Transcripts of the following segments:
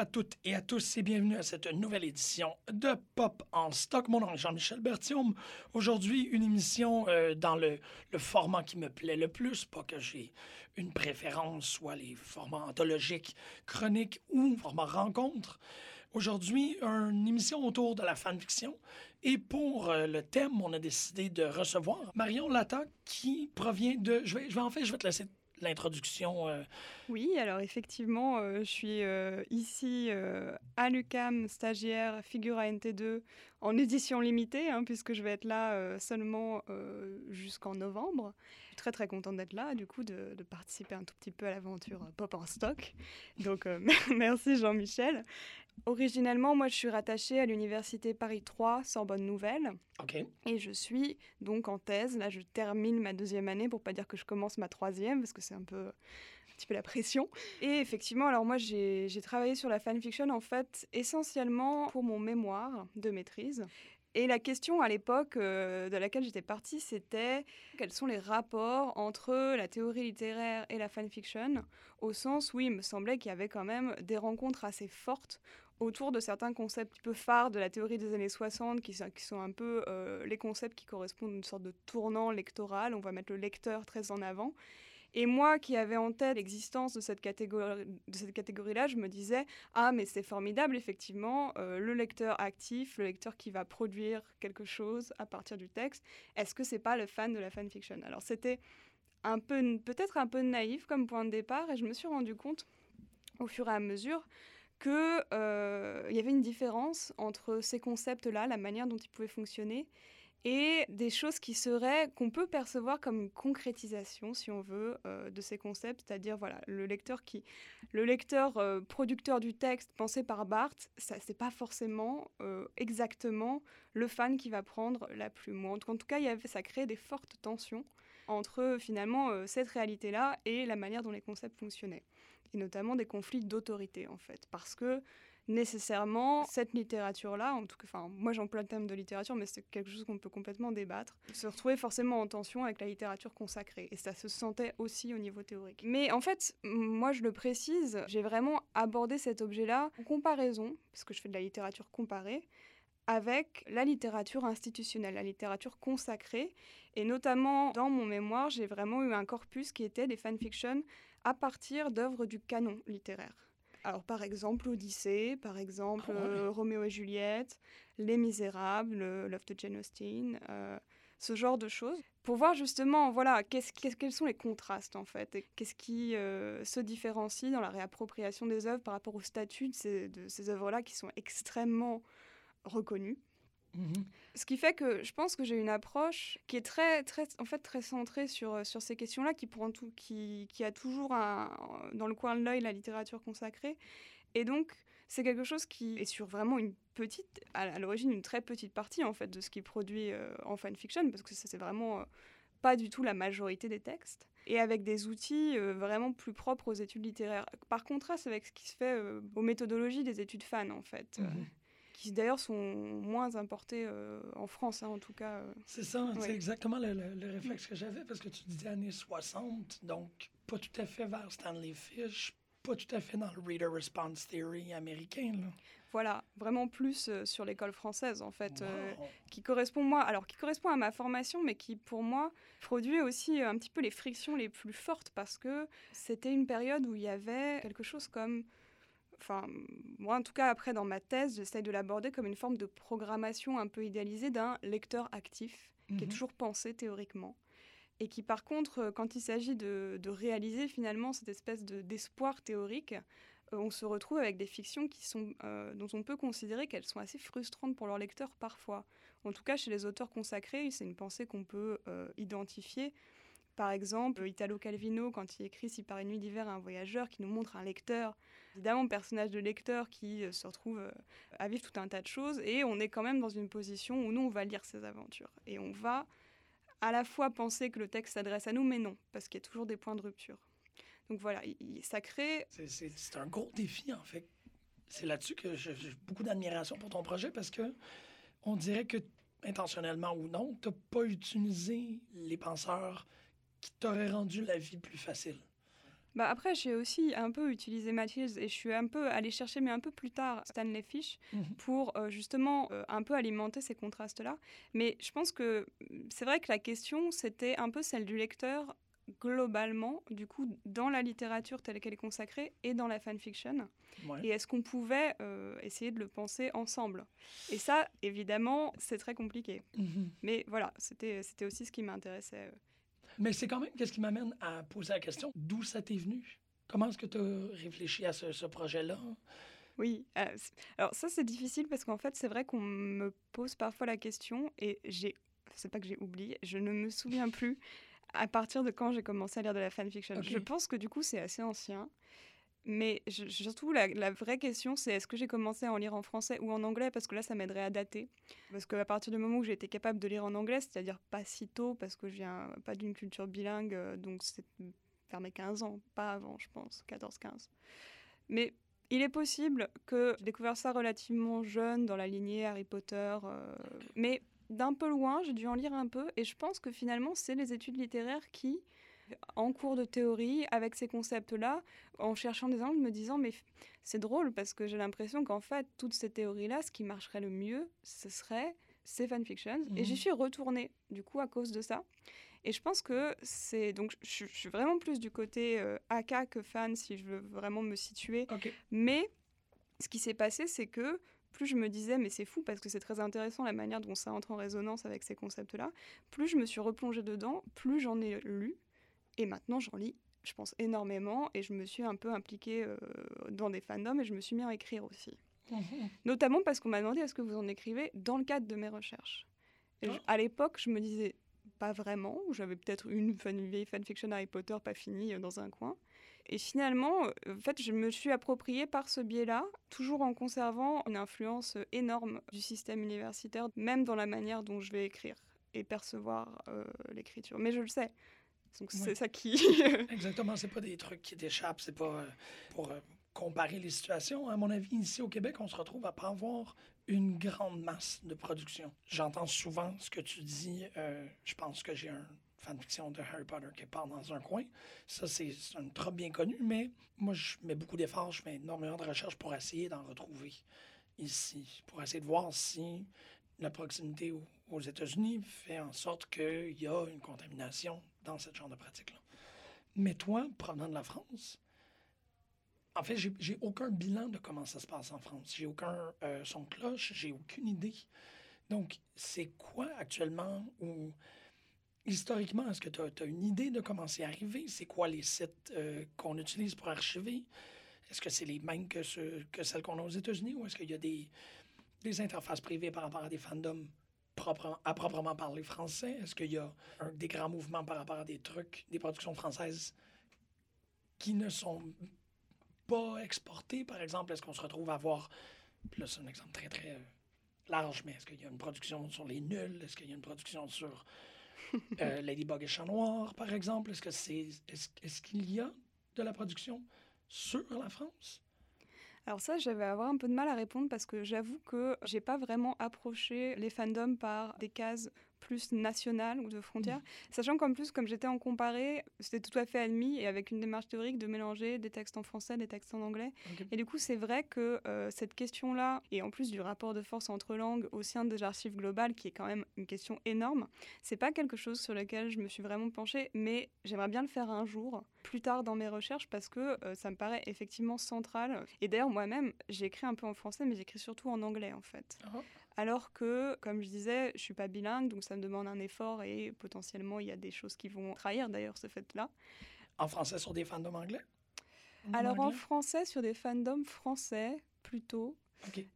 À toutes et à tous et bienvenue à cette nouvelle édition de Pop en stock. Mon nom est Jean-Michel Bertium. Aujourd'hui, une émission euh, dans le, format qui me plaît le plus. Pas que j'ai une préférence, soit les formats anthologiques, chroniques ou formats rencontres. Aujourd'hui, une émission autour de la fanfiction. Et pour euh, le thème, on a décidé de recevoir Marion Lata qui provient de... Je vais, je vais en fait, je vais te laisser l'introduction. Euh. Oui, alors effectivement, euh, je suis euh, ici à l'UCAM, stagiaire Figura NT2 en édition limitée, hein, puisque je vais être là seulement jusqu'en novembre. Très très contente d'être là, du coup, de, de, participer un tout petit peu à l'aventure Pop en stock. Donc merci Jean-Michel. Originellement, moi, je suis rattachée à l'université Paris 3, Sorbonne Nouvelle. OK. Et je suis donc en thèse. Là, je termine ma deuxième année pour pas dire que je commence ma troisième, parce que c'est un peu, un petit peu la pression. Et effectivement, alors moi, j'ai travaillé sur la fanfiction, en fait, essentiellement pour mon mémoire de maîtrise. Et la question à l'époque euh, de laquelle j'étais partie, c'était quels sont les rapports entre la théorie littéraire et la fanfiction, au sens où il me semblait qu'il y avait quand même des rencontres assez fortes autour de certains concepts un peu phares de la théorie des années 60, qui, qui sont un peu euh, les concepts qui correspondent à une sorte de tournant lectoral. On va mettre le lecteur très en avant. Et moi qui avais en tête l'existence de cette catégorie, catégorie-là, je me disais ah mais c'est formidable effectivement euh, le lecteur actif, le lecteur qui va produire quelque chose à partir du texte. Est-ce que c'est pas le fan de la fanfiction? Alors c'était peu peut-être un peu naïf comme point de départ et je me suis rendu compte au fur et à mesure qu'il euh, y avait une différence entre ces concepts-là, la manière dont ils pouvaient fonctionner, et des choses qui seraient qu'on peut percevoir comme une concrétisation, si on veut, euh, de ces concepts, c'est-à-dire voilà le lecteur qui, le lecteur euh, producteur du texte pensé par Barthes, ça c'est pas forcément exactement le fan qui va prendre la plume. En tout cas, ça crée des fortes tensions entre finalement cette réalité-là et la manière dont les concepts fonctionnaient et notamment des conflits d'autorité en fait, parce que nécessairement cette littérature-là, en tout cas, enfin moi j'emploie le terme de littérature, mais c'est quelque chose qu'on peut complètement débattre, se retrouvait forcément en tension avec la littérature consacrée, et ça se sentait aussi au niveau théorique. Mais en fait, moi je le précise, j'ai vraiment abordé cet objet-là en comparaison, parce que je fais de la littérature comparée, avec la littérature institutionnelle, la littérature consacrée. Et notamment dans mon mémoire, j'ai vraiment eu un corpus qui était des fanfictions à partir d'œuvres du canon littéraire. Alors par exemple l'Odyssée, par exemple ah euh, Roméo et Juliette, Les Misérables, Love de Jane Austen, euh, ce genre de choses, pour voir justement voilà quels sont les contrastes en fait, qu'est-ce qui euh, se différencie dans la réappropriation des œuvres par rapport au statut de ces, de ces œuvres-là qui sont extrêmement reconnues. Mhm. Ce qui fait que je pense que j'ai une approche qui est très, très, en fait, très centrée sur, euh, sur ces questions-là, qui, prend tout, qui, qui a toujours un, dans le coin de l'œil la littérature consacrée. Et donc, c'est quelque chose qui est sur vraiment une petite, à l'origine, une très petite partie en fait de ce qui est produit euh, en fanfiction, parce que c'est vraiment euh, pas du tout la majorité des textes, et avec des outils vraiment plus propres aux études littéraires. Par contraste avec ce qui se fait aux méthodologies des études fans, en fait. Mhm qui d'ailleurs sont moins importés euh, en France, hein, en tout cas. Euh. C'est ça, c'est exactement le, réflexe que j'avais, parce que tu disais années 60, donc pas tout à fait vers Stanley Fish, pas tout à fait dans le Reader Response Theory américain. Là. Voilà, vraiment plus euh, sur l'école française, en fait, qui correspond, moi, alors qui correspond à ma formation, mais qui, pour moi, produit aussi un petit peu les frictions les plus fortes, parce que c'était une période où il y avait quelque chose comme enfin, moi en tout cas, après dans ma thèse, j'essaye de l'aborder comme une forme de programmation un peu idéalisée d'un lecteur actif, qui est mhm. toujours pensé théoriquement. Et qui, par contre, euh, quand il s'agit de, réaliser finalement cette espèce d'espoir théorique, euh, on se retrouve avec des fictions qui sont, euh, dont on peut considérer qu'elles sont assez frustrantes pour leur lecteur parfois. En tout cas, chez les auteurs consacrés, c'est une pensée qu'on peut identifier Par exemple, Italo Calvino, quand il écrit Si par une nuit d'hiver un voyageur, qui nous montre un lecteur, évidemment, personnage de lecteur qui euh, se retrouve euh, à vivre tout un tas de choses, et on est quand même dans une position où nous, on va lire ses aventures. Et on va à la fois penser que le texte s'adresse à nous, mais non, parce qu'il y a toujours des points de rupture. Donc voilà, ça crée... C'est un gros défi, en fait. C'est là-dessus que j'ai beaucoup d'admiration pour ton projet, parce que on dirait que, intentionnellement ou non, tu n'as pas utilisé les penseurs qui t'auraient rendu la vie plus facile. Bah après, j'ai aussi un peu utilisé Mathilde et je suis un peu allée chercher, mais un peu plus tard, Stanley Fish mhm. pour euh, justement euh, un peu alimenter ces contrastes-là. Mais je pense que c'est vrai que la question, c'était un peu celle du lecteur globalement, du coup, dans la littérature telle qu'elle est consacrée et dans la fanfiction. Et est-ce qu'on pouvait euh, essayer de le penser ensemble? Et ça, évidemment, c'est très compliqué. Mhm. Mais voilà, c'était aussi ce qui m'intéressait. Mais c'est quand même qu'est-ce qui m'amène à poser la question d'où ça t'est venu? Comment est-ce que tu as réfléchi à ce, projet-là? Oui, euh, alors ça c'est difficile parce qu'en fait c'est vrai qu'on me pose parfois la question et j'ai, c'est pas que j'ai oublié, je ne me souviens plus à partir de quand j'ai commencé à lire de la fanfiction. Je pense que du coup c'est assez ancien. Mais surtout, la, vraie question, c'est est-ce que j'ai commencé à en lire en français ou en anglais? Parce que là, ça m'aiderait à dater. Parce qu'à partir du moment où j'ai été capable de lire en anglais, c'est-à-dire pas si tôt, parce que je viens pas d'une culture bilingue, euh, donc c'est vers mes 15 ans, pas avant, je pense, 14-15. Mais il est possible que j'ai découvert ça relativement jeune, dans la lignée Harry Potter. Euh, mais d'un peu loin, j'ai dû en lire un peu, et je pense que finalement, c'est les études littéraires qui en cours de théorie avec ces concepts-là, en cherchant des angles, me disant mais c'est drôle parce que j'ai l'impression qu'en fait toutes ces théories-là, ce qui marcherait le mieux, ce serait ces fanfictions. Et j'y mmh. suis retournée du coup à cause de ça. Et je pense que c'est donc je, suis vraiment plus du côté euh, AK que fan si je veux vraiment me situer. Mais ce qui s'est passé, c'est que plus je me disais, mais c'est fou parce que c'est très intéressant la manière dont ça entre en résonance avec ces concepts-là, plus je me suis replongée dedans, plus j'en ai lu, et maintenant, j'en lis, je pense, énormément. Et je me suis un peu impliquée euh, dans des fandoms et je me suis mis à écrire aussi. Notamment parce qu'on m'a demandé est-ce que vous en écrivez dans le cadre de mes recherches. Et ah. à l'époque, je me disais pas vraiment. J'avais peut-être une, fan, vieille fanfiction Harry Potter pas finie euh, dans un coin. Et finalement, euh, en fait, je me suis appropriée par ce biais-là, toujours en conservant une influence énorme du système universitaire, même dans la manière dont je vais écrire et percevoir l'écriture. Mais je le sais, donc c'est ça qui. Exactement, c'est pas des trucs qui t'échappent, c'est pas euh, pour euh, comparer les situations. À mon avis, ici au Québec, on se retrouve à pas avoir une grande masse de production. J'entends souvent ce que tu dis. Euh, je pense que j'ai un fanfiction de Harry Potter qui part dans un coin. Ça, c'est un trop bien connu, mais moi, je mets beaucoup d'efforts, je mets énormément de recherches pour essayer d'en retrouver ici, pour essayer de voir si la proximité aux États-Unis fait en sorte qu'il y a une contamination dans ce genre de pratique-là. Mais toi, provenant de la France, en fait, j'ai aucun bilan de comment ça se passe en France. J'ai aucun euh, son cloche, j'ai aucune idée. Donc, c'est quoi actuellement ou historiquement, est-ce que tu as, une idée de comment c'est arrivé? C'est quoi les sites euh, qu'on utilise pour archiver? Est-ce que c'est les mêmes que, celles qu'on a aux États-Unis ou est-ce qu'il y a des interfaces privées par rapport à des fandoms? À proprement parler français? Est-ce qu'il y a un, des grands mouvements par rapport à des trucs, des productions françaises qui ne sont pas exportées, par exemple? Est-ce qu'on se retrouve à avoir, là c'est un exemple très très euh, large, mais est-ce qu'il y a une production sur les nuls? Est-ce qu'il y a une production sur euh, Ladybug et Chat Noir, par exemple? Est-ce que c'est est-ce qu'il y a de la production sur la France? Alors ça, j'avais avoir un peu de mal à répondre parce que j'avoue que j'ai pas vraiment approché les fandoms par des cases plus nationale ou de frontières. Mmh. Sachant qu'en plus, comme j'étais en comparé, c'était tout à fait admis et avec une démarche théorique de mélanger des textes en français, des textes en anglais. Et du coup, c'est vrai que euh, cette question-là, et en plus du rapport de force entre langues au sein des archives globales, qui est quand même une question énorme, c'est pas quelque chose sur lequel je me suis vraiment penchée, mais j'aimerais bien le faire un jour, plus tard dans mes recherches, parce que euh, ça me paraît effectivement central. Et d'ailleurs, moi-même, j'ai écrit un peu en français, mais j'écris surtout en anglais, en fait. Oh. Alors que, comme je disais, je suis pas bilingue, donc ça me demande un effort et potentiellement il y a des choses qui vont trahir d'ailleurs ce fait-là. En français sur des fandoms anglais? Alors en français sur des fandoms français plutôt.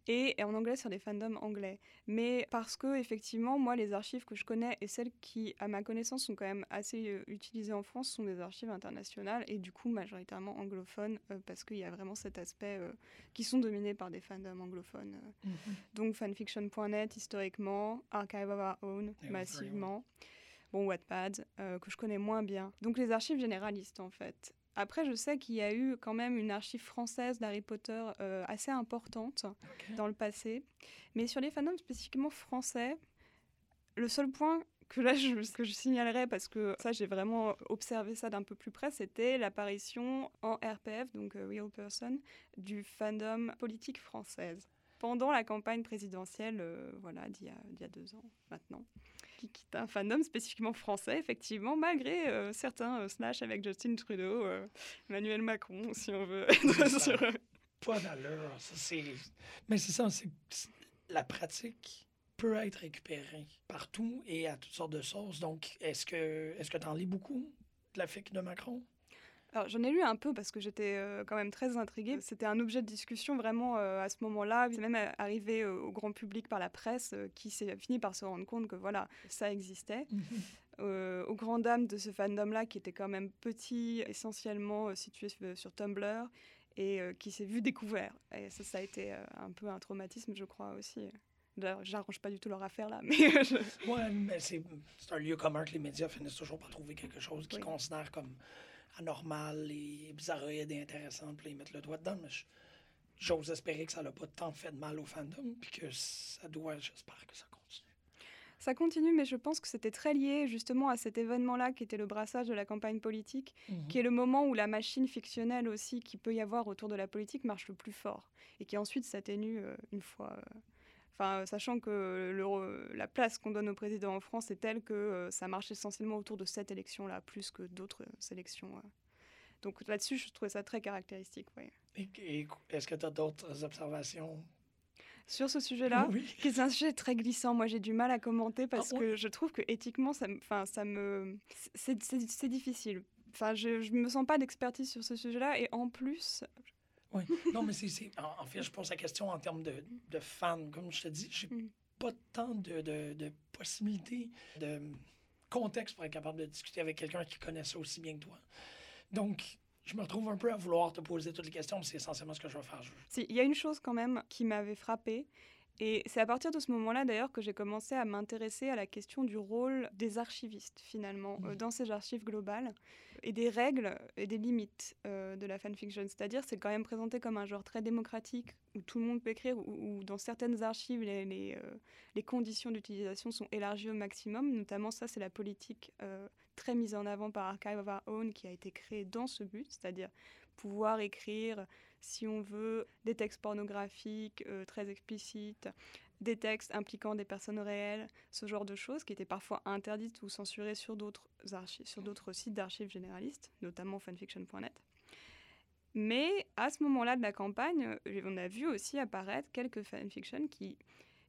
Et, en anglais sur des fandoms anglais. Mais parce que, effectivement, moi, les archives que je connais et celles qui, à ma connaissance, sont quand même assez euh, utilisées en France sont des archives internationales et du coup majoritairement anglophones euh, parce qu'il y a vraiment cet aspect euh, qui sont dominés par des fandoms anglophones. Mhm. Donc fanfiction.net historiquement, Archive of Our Own massivement. Bon, Wattpad, que je connais moins bien. Donc les archives généralistes en fait. Après, je sais qu'il y a eu quand même une archive française d'Harry Potter euh, assez importante dans le passé. Mais sur les fandoms spécifiquement français, le seul point que là je, que je signalerais, parce que ça j'ai vraiment observé ça d'un peu plus près, c'était l'apparition en RPF, donc euh, Real Person, du fandom politique française pendant la campagne présidentielle, euh, voilà, d'il y, y, a deux ans maintenant qui, est un fandom spécifiquement français, effectivement, malgré euh, certains euh, slash avec Justin Trudeau, euh, Emmanuel Macron, si on veut. sur, Pas d'allure. Mais c'est ça, c'est la pratique peut être récupérée partout et à toutes sortes de sources. Donc, est-ce que est-ce que tu en lis beaucoup de la FIC de Macron? Alors j'en ai lu un peu parce que j'étais euh, quand même très intriguée. C'était un objet de discussion vraiment euh, à ce moment-là. C'est même arrivé euh, au grand public par la presse qui s'est fini par se rendre compte que voilà, ça existait. Aux grandes dames de ce fandom-là qui était quand même petit, essentiellement situé sur Tumblr et qui s'est vu découvert. Et ça, ça a été un peu un traumatisme, je crois aussi. J'arrange pas du tout leur affaire là, mais. ouais, mais c'est un lieu commun que les médias finissent toujours par trouver quelque chose qu'ils considèrent comme anormal et bizarroïde et intéressant, puis ils mettent le doigt dedans. Mais j'ose espérer que ça n'a pas tant fait de mal au fandom, puis que ça doit, j'espère que ça continue. Ça continue, mais je pense que c'était très lié justement à cet événement-là qui était le brassage de la campagne politique, mhm. qui est le moment où la machine fictionnelle aussi qui peut y avoir autour de la politique marche le plus fort et qui ensuite s'atténue euh, une fois. Euh, Enfin, sachant que la place qu'on donne au président en France est telle que euh, ça marche essentiellement autour de cette élection-là, plus que d'autres euh, élections. Euh. Donc là-dessus, je trouvais ça très caractéristique. Et, est-ce que tu as d'autres observations? Sur ce sujet-là, qui est un sujet très glissant. Moi, j'ai du mal à commenter parce ah, que je trouve que éthiquement, ça, ça me, c'est difficile. Enfin, je, ne me sens pas d'expertise sur ce sujet-là et en plus, oui. Non, mais c'est. En, fait, je pose la question en termes de, de fans. Comme je te dis, j'ai mm. pas tant de, de, de, possibilités, de contexte pour être capable de discuter avec quelqu'un qui connaît ça aussi bien que toi. Donc, je me retrouve un peu à vouloir te poser toutes les questions, mais c'est essentiellement ce que je vais faire. Il y a une chose quand même qui m'avait frappé, et c'est à partir de ce moment-là, d'ailleurs, que j'ai commencé à m'intéresser à la question du rôle des archivistes, finalement, euh, dans ces archives globales, et des règles et des limites euh, de la fanfiction. C'est-à-dire, c'est quand même présenté comme un genre très démocratique, où tout le monde peut écrire, où, dans certaines archives, les, les, euh, les conditions d'utilisation sont élargies au maximum. Notamment, ça, c'est la politique très mise en avant par Archive of Our Own, qui a été créée dans ce but, c'est-à-dire pouvoir écrire si on veut, des textes pornographiques euh, très explicites, des textes impliquant des personnes réelles, ce genre de choses qui étaient parfois interdites ou censurées sur d'autres sur d'autres sites d'archives généralistes, notamment fanfiction.net. Mais à ce moment-là de la campagne, on a vu aussi apparaître quelques fanfictions qui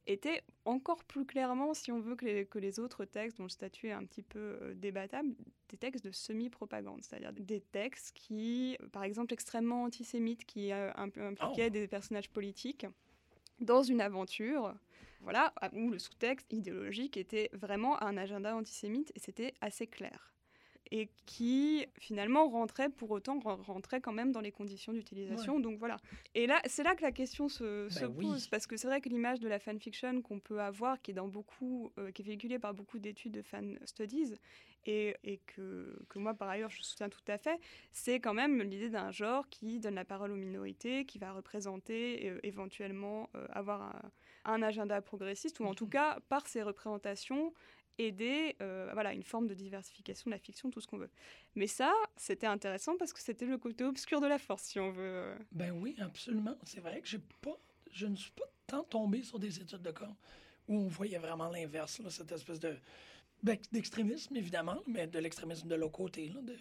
étaient encore plus clairement, si on veut, que les, que les autres textes dont le statut est un petit peu euh, débattable, des textes de semi-propagande, c'est-à-dire des textes qui, par exemple, extrêmement antisémites, qui euh, impliquaient oh. des personnages politiques dans une aventure, voilà, où le sous-texte idéologique était vraiment un agenda antisémite et c'était assez clair et qui finalement rentrait pour autant rentrait quand même dans les conditions d'utilisation. Donc voilà. Et là, c'est là que la question se, ben pose parce que c'est vrai que l'image de la fanfiction qu'on peut avoir, qui est dans beaucoup, euh, qui est véhiculée par beaucoup d'études de fan studies et, et que, que, moi par ailleurs je soutiens tout à fait, c'est quand même l'idée d'un genre qui donne la parole aux minorités, qui va représenter euh, éventuellement euh, avoir un, un agenda progressiste ou en tout cas par ses représentations aider euh, voilà, une forme de diversification de la fiction, tout ce qu'on veut. Mais ça, c'était intéressant parce que c'était le côté obscur de la force, si on veut. Ben oui, absolument. C'est vrai que j'ai pas, je ne suis pas tant tombé sur des études de cas où on voyait vraiment l'inverse, cette espèce de ben, d'extrémisme, évidemment, mais de l'extrémisme de l'autre côté. Là, de,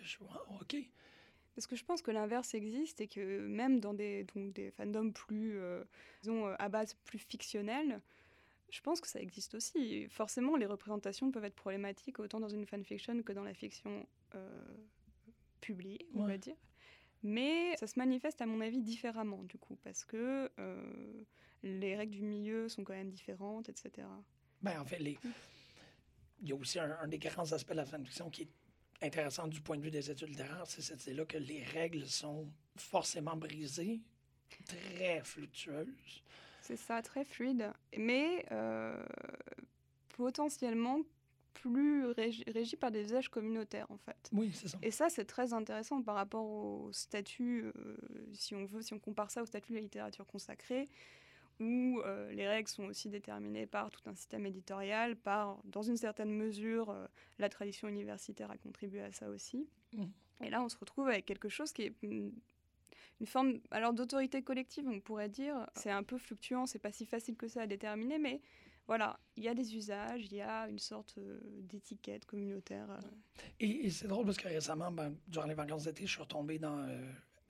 OK. Parce que je pense que l'inverse existe et que même dans des, donc, des fandoms plus, euh, disons, à base plus fictionnelle, je pense que ça existe aussi. Forcément, les représentations peuvent être problématiques autant dans une fanfiction que dans la fiction euh, publiée, on va dire. Mais ça se manifeste, à mon avis, différemment, du coup, parce que les règles du milieu sont quand même différentes, etc. Ben, en fait, les... Il y a aussi un, des grands aspects de la fanfiction qui est intéressant du point de vue des études littéraires, c'est cette là que les règles sont forcément brisées, très fluctueuses. C'est ça, très fluide, mais euh, potentiellement plus régi, par des usages communautaires en fait. Oui, c'est ça. Et ça, c'est très intéressant par rapport au statut, euh, si on veut, si on compare ça au statut de la littérature consacrée où euh, les règles sont aussi déterminées par tout un système éditorial, par, dans une certaine mesure, euh, la tradition universitaire a contribué à ça aussi. Mmh. Et là, on se retrouve avec quelque chose qui est une, forme alors d'autorité collective, on pourrait dire. C'est un peu fluctuant, c'est pas si facile que ça à déterminer, mais voilà, il y a des usages, il y a une sorte euh, d'étiquette communautaire. Et, c'est drôle parce que récemment, ben, durant les vacances d'été, je suis retombé dans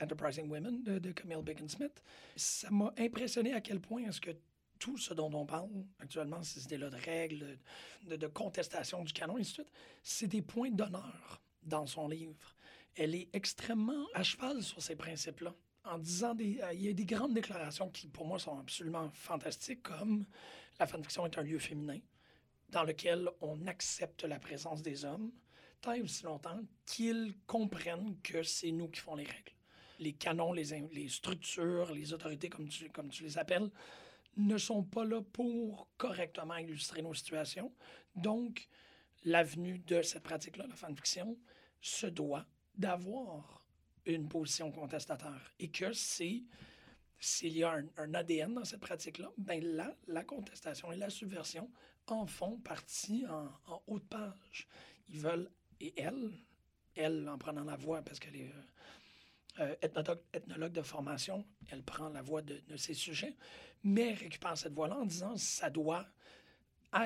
Enterprising Women de, Camille Bacon-Smith. Ça m'a impressionné à quel point est-ce que tout ce dont on parle actuellement, ces idées-là de règles, de, contestation du canon, et ainsi de c'est des points d'honneur dans son livre. Elle est extrêmement à cheval sur ces principes-là, en disant des, euh, il y a des grandes déclarations qui, pour moi, sont absolument fantastiques, comme la fanfiction est un lieu féminin dans lequel on accepte la présence des hommes, tant et aussi longtemps qu'ils comprennent que c'est nous qui font les règles les canons, les, les structures, les autorités, comme tu, comme tu les appelles, ne sont pas là pour correctement illustrer nos situations. Donc, l'avenue de cette pratique-là, la fanfiction, se doit d'avoir une position contestateur. Et que c'est, s'il y a un, ADN dans cette pratique-là, ben là, la contestation et la subversion en font partie en, en haut de page. Ils veulent, et elle, elle, en prenant la voix, parce qu'elle est euh, ethnologue, de formation, elle prend la voix de, ces sujets, mais récupère cette voix-là en disant ça doit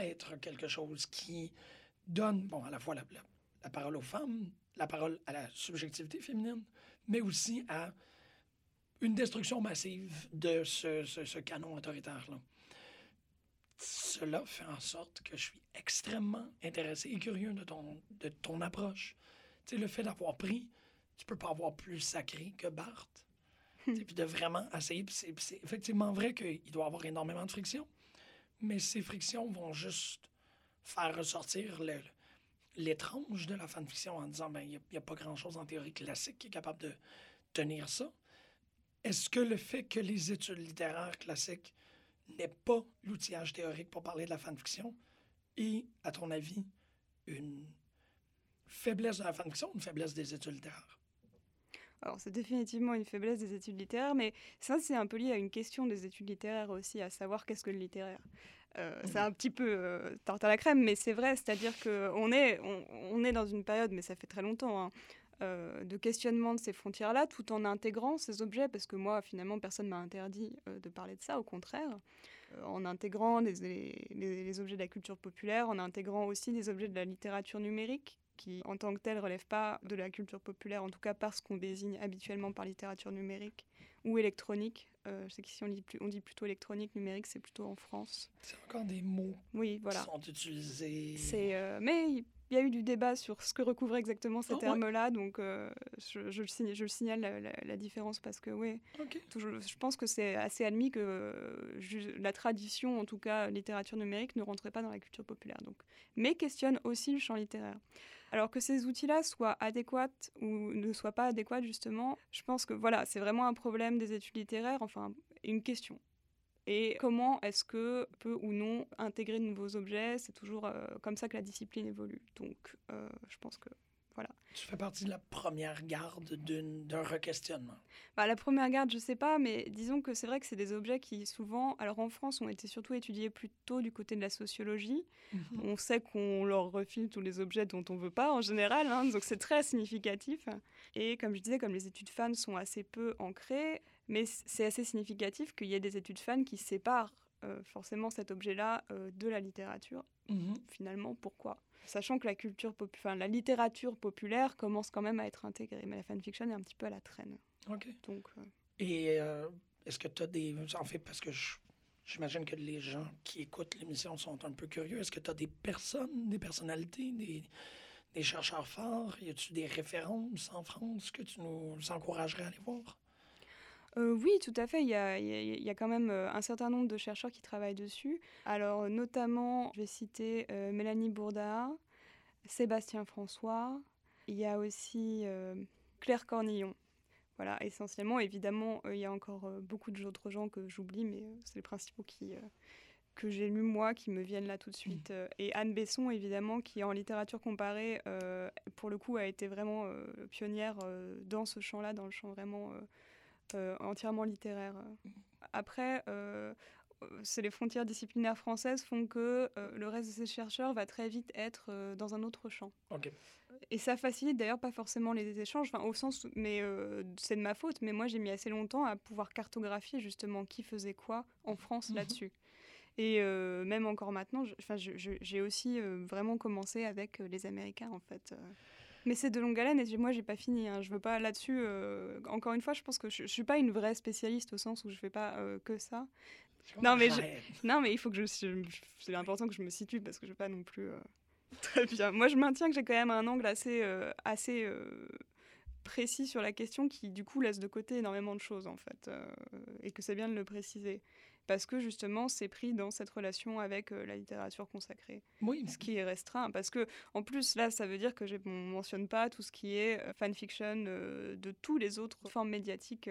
être quelque chose qui donne, bon, à la fois la, parole aux femmes, la parole à la subjectivité féminine, mais aussi à une destruction massive de ce, canon autoritaire-là. Cela fait en sorte que je suis extrêmement intéressé et curieux de ton, de ton approche. Tu sais, le fait d'avoir pris tu peux pas avoir plus sacré que Barthes. et hmm. puis de vraiment essayer. C'est effectivement vrai qu'il doit y avoir énormément de friction, mais ces frictions vont juste faire ressortir l'étrange de la fanfiction en disant ben il n'y a, pas grand-chose en théorie classique qui est capable de tenir ça. Est-ce que le fait que les études littéraires classiques n'aient pas l'outillage théorique pour parler de la fanfiction est, à ton avis, une faiblesse de la fanfiction ou une faiblesse des études littéraires? Alors c'est définitivement une faiblesse des études littéraires, mais ça c'est un peu lié à une question des études littéraires aussi, à savoir qu'est-ce que le littéraire? Euh, c'est un petit peu euh, tarte à la crème, mais c'est vrai, c'est-à-dire qu'on est, on, est dans une période, mais ça fait très longtemps, hein, euh, de questionnement de ces frontières-là, tout en intégrant ces objets, parce que moi, finalement, personne ne m'a interdit de parler de ça, au contraire, en intégrant les, objets de la culture populaire, en intégrant aussi des objets de la littérature numérique, qui en tant que tel relève pas de la culture populaire, en tout cas parce qu'on désigne habituellement par littérature numérique ou électronique. Euh, je sais qu'ici on dit, on dit plutôt électronique, numérique, c'est plutôt en France. C'est encore des mots oui, voilà. qui sont utilisés. C'est, euh, mais il y a eu du débat sur ce que recouvrait exactement ces ah termes-là, donc euh, je, je, le signale, je, le signale, la, différence parce que oui, je pense que c'est assez admis que la tradition, en tout cas littérature numérique, ne rentrait pas dans la culture populaire. Donc, mais questionne aussi le champ littéraire. Alors que ces outils-là soient adéquats ou ne soient pas adéquats, justement, je pense que voilà, c'est vraiment un problème des études littéraires, enfin, une question. Et comment est-ce que peut ou non intégrer de nouveaux objets? C'est toujours euh, comme ça que la discipline évolue. Donc, euh, je pense que voilà. Tu fais partie de la première garde d'un re-questionnement. Bah, la première garde, je sais pas, mais disons que c'est vrai que c'est des objets qui souvent, alors en France, ont été surtout étudiés plutôt du côté de la sociologie. Mhm. On sait qu'on leur refile tous les objets dont on veut pas en général, hein, donc c'est très significatif. Et comme je disais, comme les études fans sont assez peu ancrées, mais c'est assez significatif qu'il y ait des études fans qui séparent euh, forcément cet objet-là euh, de la littérature. Mhm. Finalement, pourquoi? Sachant que la, culture enfin, la littérature populaire commence quand même à être intégrée, mais la fanfiction est un petit peu à la traîne. OK. Donc, euh, Et est-ce que tu as des... En fait, parce que j'imagine que les gens qui écoutent l'émission sont un peu curieux. Est-ce que tu as des personnes, des personnalités, des, des chercheurs forts? Y a-t-il des références en France que tu nous encouragerais à aller voir? Euh, oui, tout à fait. Il y a, il y a quand même euh, un certain nombre de chercheurs qui travaillent dessus. Alors, notamment, je vais citer euh, Mélanie Bourda, Sébastien François. Il y a aussi Claire Cornillon. Voilà, essentiellement, évidemment, il y a encore beaucoup d'autres gens que j'oublie, mais c'est les principaux qui, que j'ai lus moi qui me viennent là tout de suite. Mmh. Et Anne Besson, évidemment, qui en littérature comparée, pour le coup, a été vraiment pionnière dans ce champ-là, dans le champ vraiment entièrement littéraire. Après, euh, c'est les frontières disciplinaires françaises font que euh, le reste de ces chercheurs va très vite être dans un autre champ. Et ça facilite d'ailleurs pas forcément les échanges, au sens, mais c'est de ma faute, mais moi j'ai mis assez longtemps à pouvoir cartographier justement qui faisait quoi en France mhm. là-dessus. Et même encore maintenant, j'ai aussi vraiment commencé avec les Américains en fait. Mais c'est de longue haleine et moi j'ai pas fini. Hein. Je veux pas là-dessus. Euh, encore une fois, je pense que je, je, suis pas une vraie spécialiste au sens où je fais pas euh, que ça. Non mais non mais il faut que je, c'est important que je me situe parce que je veux pas non plus euh, très bien. Moi je maintiens que j'ai quand même un angle assez assez précis sur la question qui du coup laisse de côté énormément de choses en fait et que c'est bien de le préciser parce que justement c'est pris dans cette relation avec euh, la littérature consacrée. Oui. Ce qui est restreint. Parce que en plus là ça veut dire que je ne mentionne pas tout ce qui est euh, fanfiction euh, de tous les autres formes médiatiques.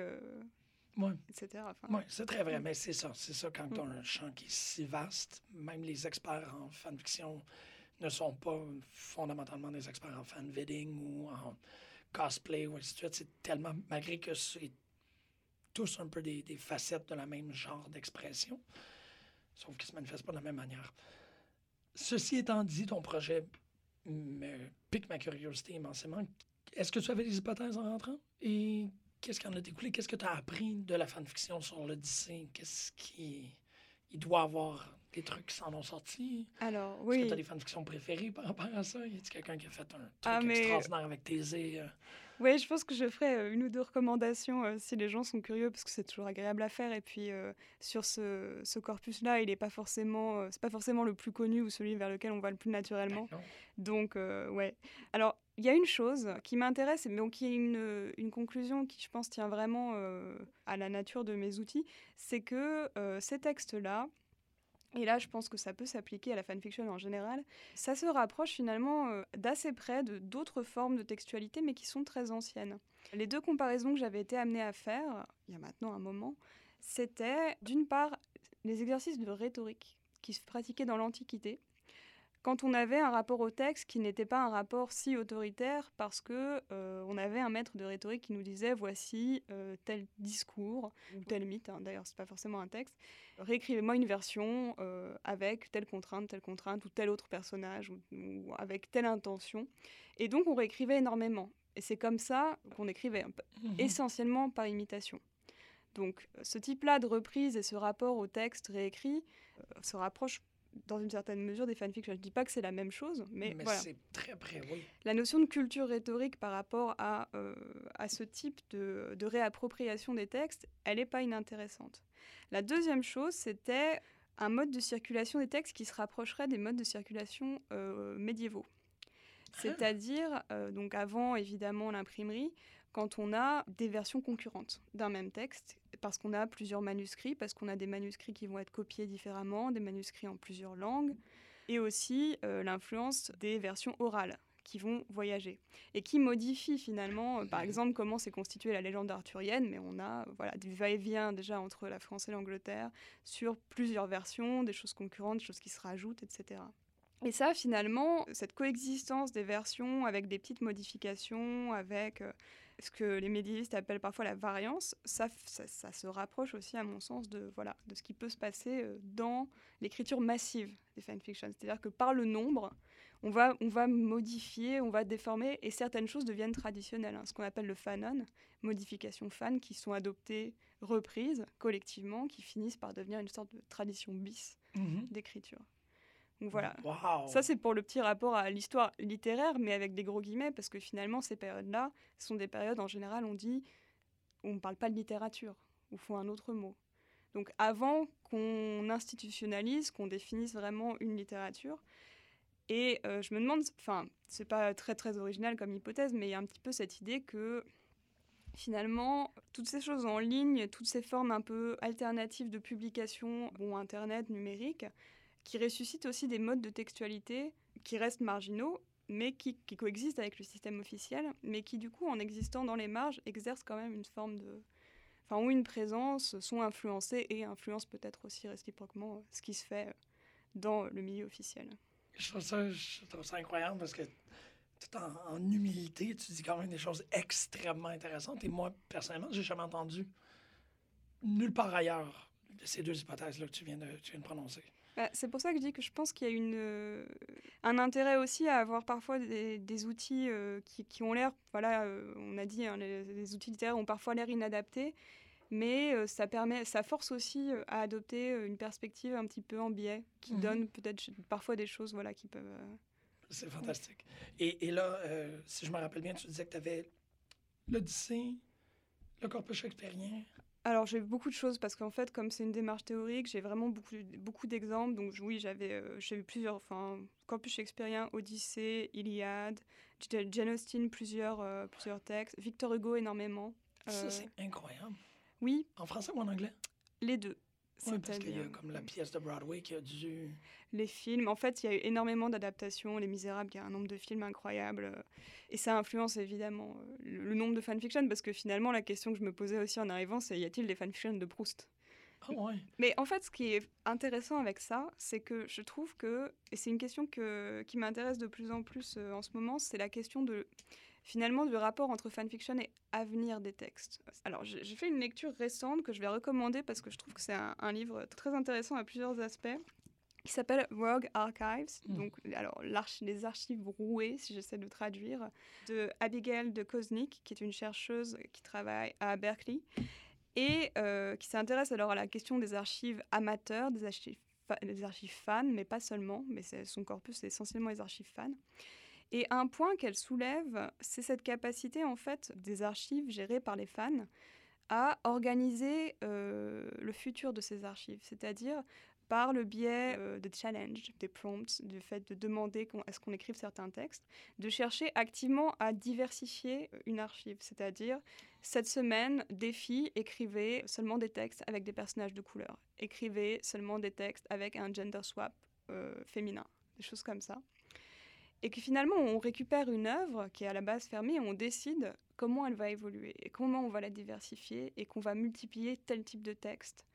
Oui. etc. oui, c'est très vrai, mais c'est ça. C'est ça quand on a un champ qui est si vaste, même les experts en fanfiction ne sont pas fondamentalement des experts en fanvidding ou en cosplay ou ainsi de suite. C'est tellement, malgré que c'est tous un peu des, facettes de la même genre d'expression, sauf qu'ils ne se manifestent pas de la même manière. Ceci étant dit, ton projet me pique ma curiosité immensément. Est-ce que tu avais des hypothèses en rentrant? Et qu'est-ce qui en a découlé? Qu'est-ce que tu as appris de la fanfiction sur l'Odyssée? Qu'est-ce qui... Il doit avoir des trucs qui s'en ont sortis? Alors, oui. Est-ce que tu as des fanfictions préférées par rapport à ça? Y a quelqu'un qui a fait un truc ah, extraordinaire avec tes... Euh... Oui, je pense que je ferai une ou deux recommandations euh, si les gens sont curieux, parce que c'est toujours agréable à faire. Et puis, euh, sur ce, ce corpus-là, il n'est pas forcément, c'est pas forcément le plus connu ou celui vers lequel on va le plus naturellement. Donc, ouais. Alors, il y a une chose qui m'intéresse, mais qui est une, une, conclusion qui, je pense, tient vraiment à la nature de mes outils, c'est que ces textes-là, et là, je pense que ça peut s'appliquer à la fanfiction en général. Ça se rapproche finalement euh, d'assez près de d'autres formes de textualité, mais qui sont très anciennes. Les deux comparaisons que j'avais été amenée à faire, il y a maintenant un moment, c'était d'une part les exercices de rhétorique qui se pratiquaient dans l'Antiquité, quand on avait un rapport au texte qui n'était pas un rapport si autoritaire parce que euh, on avait un maître de rhétorique qui nous disait voici euh, tel discours ou tel mythe, hein, d'ailleurs c'est pas forcément un texte, réécrivez-moi une version euh, avec telle contrainte, telle contrainte ou tel autre personnage ou, avec telle intention. Et donc on réécrivait énormément. Et c'est comme ça qu'on écrivait, mmh essentiellement par imitation. Donc ce type-là de reprise et ce rapport au texte réécrit se rapproche dans une certaine mesure des fanfictions. Je ne dis pas que c'est la même chose, mais, mais voilà. c'est très près, oui. La notion de culture rhétorique par rapport à, euh, à ce type de, de, réappropriation des textes, elle n'est pas inintéressante. La deuxième chose, c'était un mode de circulation des textes qui se rapprocherait des modes de circulation euh, médiévaux. Ah. C'est-à-dire, euh, donc avant évidemment l'imprimerie, quand on a des versions concurrentes d'un même texte, parce qu'on a plusieurs manuscrits, parce qu'on a des manuscrits qui vont être copiés différemment, des manuscrits en plusieurs langues, et aussi euh, l'influence des versions orales qui vont voyager et qui modifient finalement, euh, par exemple, comment s'est constituée la légende arthurienne, mais on a voilà, des va-et-vient déjà entre la France et l'Angleterre sur plusieurs versions, des choses concurrentes, des choses qui se rajoutent, etc. Et ça, finalement, cette coexistence des versions avec des petites modifications, avec euh, ce que les médiévistes appellent parfois la variance, ça, ça, se rapproche aussi, à mon sens, de, voilà, de ce qui peut se passer euh, dans l'écriture massive des fanfictions. C'est-à-dire que par le nombre, on va, on va modifier, on va déformer, et certaines choses deviennent traditionnelles. Hein. ce qu'on appelle le fanon, modifications fan, qui sont adoptées, reprises collectivement, qui finissent par devenir une sorte de tradition bis mmh d'écriture. Donc voilà. Ça, c'est pour le petit rapport à l'histoire littéraire, mais avec des gros guillemets, parce que finalement, ces périodes-là sont des périodes, en général, on dit, on ne parle pas de littérature, ou faut un autre mot. Donc avant qu'on institutionnalise, qu'on définisse vraiment une littérature, Et euh, je me demande, enfin, c'est pas très très original comme hypothèse, mais il y a un petit peu cette idée que finalement, toutes ces choses en ligne, toutes ces formes un peu alternatives de publication, bon, Internet, numérique, qui ressuscitent aussi des modes de textualité qui restent marginaux, mais qui, coexistent avec le système officiel, mais qui du coup, en existant dans les marges, exercent quand même une forme de... Enfin, ont une présence, sont influencés et influencent peut-être aussi réciproquement ce qui se fait dans le milieu officiel. Je trouve ça, incroyable parce que tout en, humilité, tu dis quand même des choses extrêmement intéressantes. Et moi, personnellement, j'ai jamais entendu nulle part ailleurs ces deux hypothèses-là que tu viens de prononcer. Bah, c'est pour ça que je dis que je pense qu'il y a une, euh, un intérêt aussi à avoir parfois des, des outils euh, qui, qui, ont l'air, voilà, euh, on a dit, hein, les, les, outils littéraires ont parfois l'air inadaptés, mais ça, permet, ça force aussi à adopter une perspective un petit peu en biais, qui mmh. donne peut-être parfois des choses voilà, qui peuvent... C'est fantastique. Et, et, là, si je me rappelle bien, tu disais que tu avais l'Odyssée, le corpus shakespearien, alors j'ai beaucoup de choses parce qu'en fait comme c'est une démarche théorique, j'ai vraiment beaucoup, beaucoup d'exemples. Donc oui, j'avais euh, eu plusieurs, enfin corpus shakespearien, Odyssée, Iliade, Jane Austen, plusieurs, euh, plusieurs textes, Victor Hugo énormément. Ça euh, c'est incroyable. Oui. En français ou en anglais? Les deux. Oui, parce qu'il y a comme la pièce de Broadway qui a dû... Les films, en fait, il y a eu énormément d'adaptations. Les Misérables, il y a un nombre de films incroyables. Et ça influence évidemment le, le nombre de fanfictions, parce que finalement, la question que je me posais aussi en arrivant, c'est y a-t-il des fanfictions de Proust? Oh ouais. Mais en fait, ce qui est intéressant avec ça, c'est que je trouve que, et c'est une question que, qui m'intéresse de plus en plus euh, en ce moment, c'est la question de finalement du rapport entre fanfiction et avenir des textes. Alors j'ai fait une lecture récente que je vais recommander parce que je trouve que c'est un, un, livre très intéressant à plusieurs aspects qui s'appelle Rogue Archives, mmh. donc alors les archives rouées, si j'essaie de traduire, de Abigail de Koznik, qui est une chercheuse qui travaille à Berkeley et euh, qui s'intéresse alors à la question des archives amateurs, des archives, des archives fans, mais pas seulement, mais son corpus c'est essentiellement les archives fans. Et un point qu'elle soulève, c'est cette capacité en fait des archives gérées par les fans à organiser euh, le futur de ces archives, c'est-à-dire par le biais euh, de challenges, des prompts, du fait de demander à ce qu'on écrive certains textes, de chercher activement à diversifier une archive, c'est-à-dire cette semaine, défi, écrivez seulement des textes avec des personnages de couleur, écrivez seulement des textes avec un gender swap euh, féminin, des choses comme ça et que finalement on récupère une œuvre qui est à la base fermée et on décide comment elle va évoluer et comment on va la diversifier et qu'on va multiplier tel type de texte.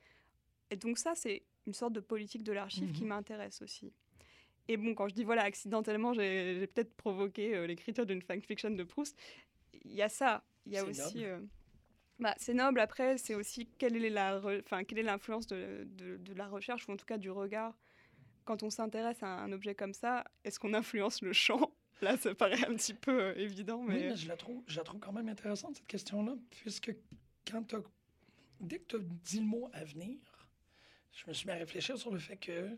Et donc ça, c'est une sorte de politique de l'archive mmh. qui m'intéresse aussi. Et bon, quand je dis voilà, accidentellement, j'ai peut-être provoqué euh, l'écriture d'une fanfiction de Proust, il y a ça. Il y a aussi... Euh, bah, c'est noble. Après, c'est aussi quelle est la, enfin, quelle est l'influence de, de, de, la recherche ou en tout cas du regard quand on s'intéresse à un objet comme ça, est-ce qu'on influence le champ? Là, ça paraît un petit peu euh, évident. Mais... Oui, mais je la, trouve, je la trouve quand même intéressante, cette question-là, puisque quand dès que tu as dit le mot avenir, je me suis mis à réfléchir sur le fait que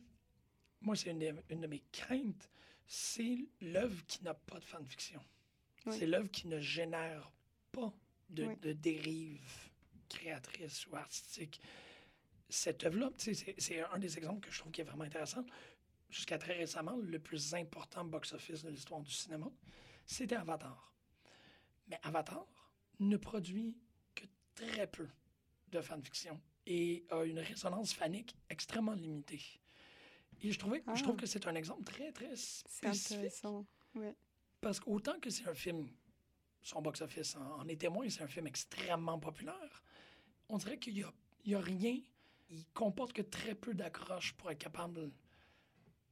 moi, c'est une, une, de mes craintes, c'est l'œuvre qui n'a pas de fanfiction. Oui. C'est l'œuvre qui ne génère pas de, oui. de dérive créatrice ou artistique cette œuvre-là, c'est un des exemples que je trouve qui est vraiment intéressant. Jusqu'à très récemment, le plus important box-office de l'histoire du cinéma, c'était Avatar. Mais Avatar ne produit que très peu de fanfiction et a une résonance fanique extrêmement limitée. Et je, trouvais, ah. je trouve ah. que c'est un exemple très, très spécifique. C'est intéressant, ouais. Parce qu'autant que c'est un film, son box-office en, en est témoin, c'est un film extrêmement populaire, on dirait qu'il n'y a, a rien il comporte que très peu d'accroches pour être capable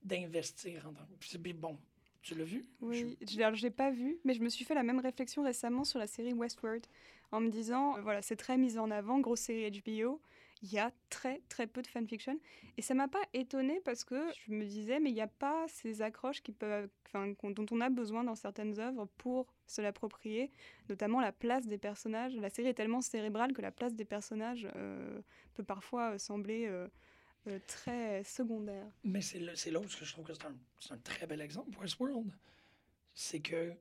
d'investir. C'est bon. Tu l'as vu? Oui, je ne l'ai pas vu, mais je me suis fait la même réflexion récemment sur la série Westworld, en me disant, euh, voilà, c'est très mis en avant, grosse série HBO, il y a très très peu de fanfiction. Et ça m'a pas étonnée parce que je me disais, mais il n'y a pas ces accroches qui peuvent, dont on a besoin dans certaines œuvres pour se l'approprier, notamment la place des personnages. La série est tellement cérébrale que la place des personnages euh, peut parfois sembler euh, euh, très secondaire. Mais c'est là où je trouve que c'est un, un, très bel exemple, Westworld. C'est que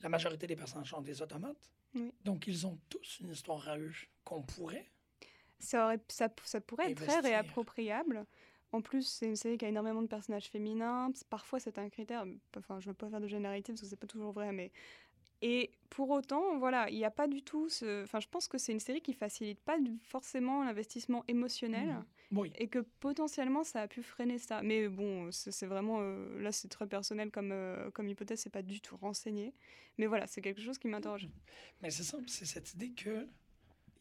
la majorité des personnages sont des automates. Oui. Donc, ils ont tous une histoire à eux qu'on pourrait ça, aurait, ça, ça pourrait être Investir. très réappropriable En plus, c'est une série qui a énormément de personnages féminins. Parfois, c'est un critère. Enfin, je ne veux pas faire de généralité parce que c'est pas toujours vrai, mais et pour autant, voilà, il n'y a pas du tout ce. Enfin, je pense que c'est une série qui facilite pas forcément l'investissement émotionnel. Mmh. Oui. Et que potentiellement, ça a pu freiner ça. Mais bon, c'est vraiment. Euh, là, c'est très personnel comme, euh, comme hypothèse, c'est pas du tout renseigné. Mais voilà, c'est quelque chose qui m'interroge. Mais c'est ça, c'est cette idée que,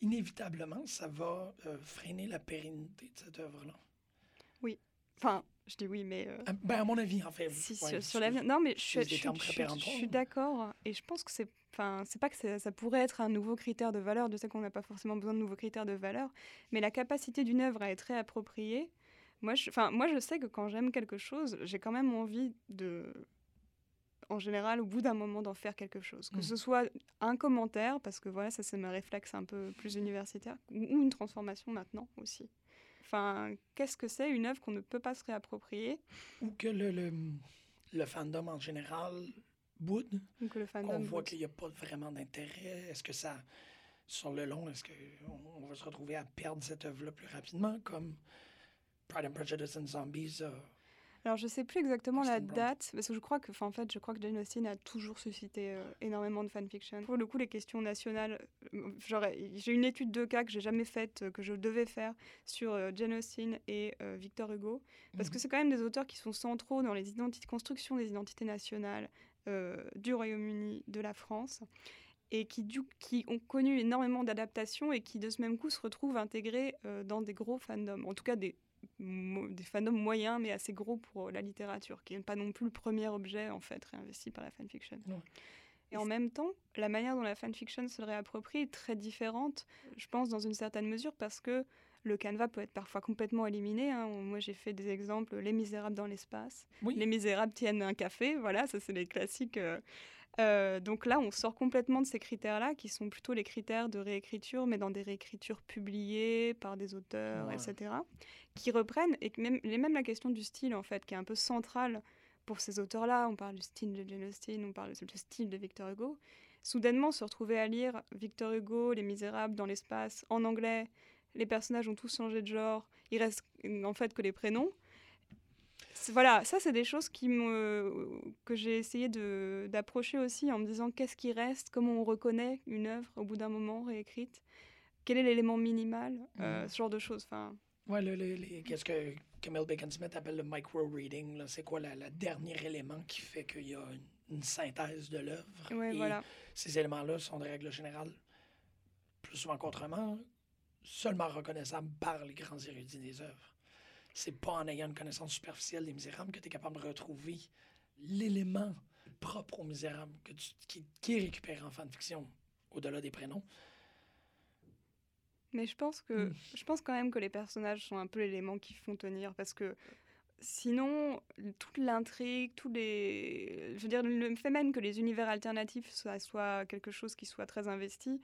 inévitablement, ça va euh, freiner la pérennité de cette œuvre-là. Oui. Enfin, je dis oui, mais. Euh, ah, ben, à mon avis, en fait. Si, sur, l'avenir. Non, mais je, suis d'accord. Et je pense que c'est. Enfin, c'est pas que ça pourrait être un nouveau critère de valeur. Je sais qu'on n'a pas forcément besoin de nouveaux critères de valeur. Mais la capacité d'une œuvre à être réappropriée. Moi je, enfin, moi, je sais que quand j'aime quelque chose, j'ai quand même envie de. En général, au bout d'un moment, d'en faire quelque chose. Que mmh. ce soit un commentaire, parce que voilà, ça, c'est mes réflexes un peu plus universitaires, ou une transformation maintenant aussi. Enfin, qu'est-ce que c'est une œuvre qu'on ne peut pas se réapproprier Ou que le, le, le fandom en général boude. Ou que le fandom On voit qu'il n'y a pas vraiment d'intérêt. Est-ce que ça, sur le long, est-ce qu'on on va se retrouver à perdre cette œuvre-là plus rapidement, comme Pride and Prejudice and Zombies alors je sais plus exactement la date parce que je crois que, en fait, je crois que Jane Austen a toujours suscité euh, énormément de fanfiction. Pour le coup, les questions nationales, euh, j'ai une étude de cas que j'ai jamais faite, euh, que je devais faire sur Jane Austen et Victor Hugo, parce que mhm. c'est quand même des auteurs qui sont centraux dans les identités, construction des identités nationales du Royaume-Uni, de la France et qui, du, qui ont connu énormément d'adaptations et qui de ce même coup se retrouvent intégrés dans des gros fandoms, en tout cas des des fandoms moyens mais assez gros pour la littérature, qui n'est pas non plus le premier objet en fait réinvesti par la fanfiction. Et en même temps, la manière dont la fanfiction se le réapproprie est très différente, je pense, dans une certaine mesure, parce que le canevas peut être parfois complètement éliminé. Hein. Moi, j'ai fait des exemples Les Misérables dans l'espace, Les Misérables tiennent un café, voilà, ça c'est les classiques. Euh, euh, donc là, on sort complètement de ces critères-là, qui sont plutôt les critères de réécriture, mais dans des réécritures publiées par des auteurs, etc., qui reprennent, et même, même la question du style, en fait, qui est un peu centrale pour ces auteurs-là. On parle du style de Jane Austen, on parle du style de Victor Hugo. Soudainement, se retrouver à lire Victor Hugo, Les Misérables dans l'espace, en anglais, les personnages ont tous changé de genre, il reste en fait que les prénoms voilà, ça c'est des choses qui me, que j'ai essayé d'approcher aussi en me disant qu'est-ce qui reste, comment on reconnaît une œuvre au bout d'un moment réécrite, quel est l'élément minimal, euh, mmh. ce genre de choses. Enfin, ouais, le, qu'est-ce que Camille Bacon-Smith appelle le micro-reading, c'est quoi le dernier élément qui fait qu'il y a une, synthèse de l'œuvre? Ouais, voilà. Ces éléments-là sont de règle générale, plus souvent qu'autrement, seulement reconnaissables par les grands érudits des œuvres c'est pas en ayant une connaissance superficielle des Misérables que tu es capable de retrouver l'élément propre aux Misérables que qui, est récupéré en fanfiction au-delà des prénoms. Mais je pense que hmm. je pense quand même que les personnages sont un peu l'élément qui font tenir parce que sinon toute l'intrigue, tous les je veux dire le fait même que les univers alternatifs soient, soient quelque chose qui soit très investi,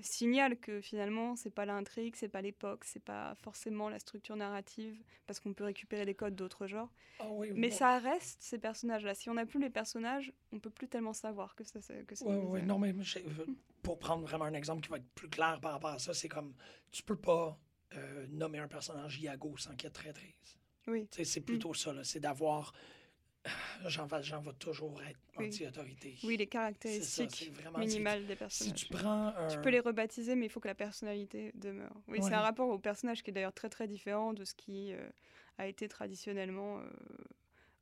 signale que finalement c'est pas l'intrigue, c'est pas l'époque, c'est pas forcément la structure narrative parce qu'on peut récupérer des codes d'autres genres. Ah mais ça reste ces personnages-là. Si on n'a plus les personnages, on peut plus tellement savoir que ça que c'est. Oui, non mais pour prendre vraiment un exemple qui va être plus clair par rapport à ça, c'est comme tu peux pas euh, nommer un personnage Iago sans qu'il y ait traîtrise. Oui. C'est plutôt ça, c'est d'avoir Jean Valjean va toujours être anti-autorité. Oui, les caractéristiques minimales des personnages. Si tu prends Tu peux les rebaptiser, mais il faut que la personnalité demeure. Oui, c'est un rapport au personnage qui est d'ailleurs très très différent de ce qui euh, a été traditionnellement euh,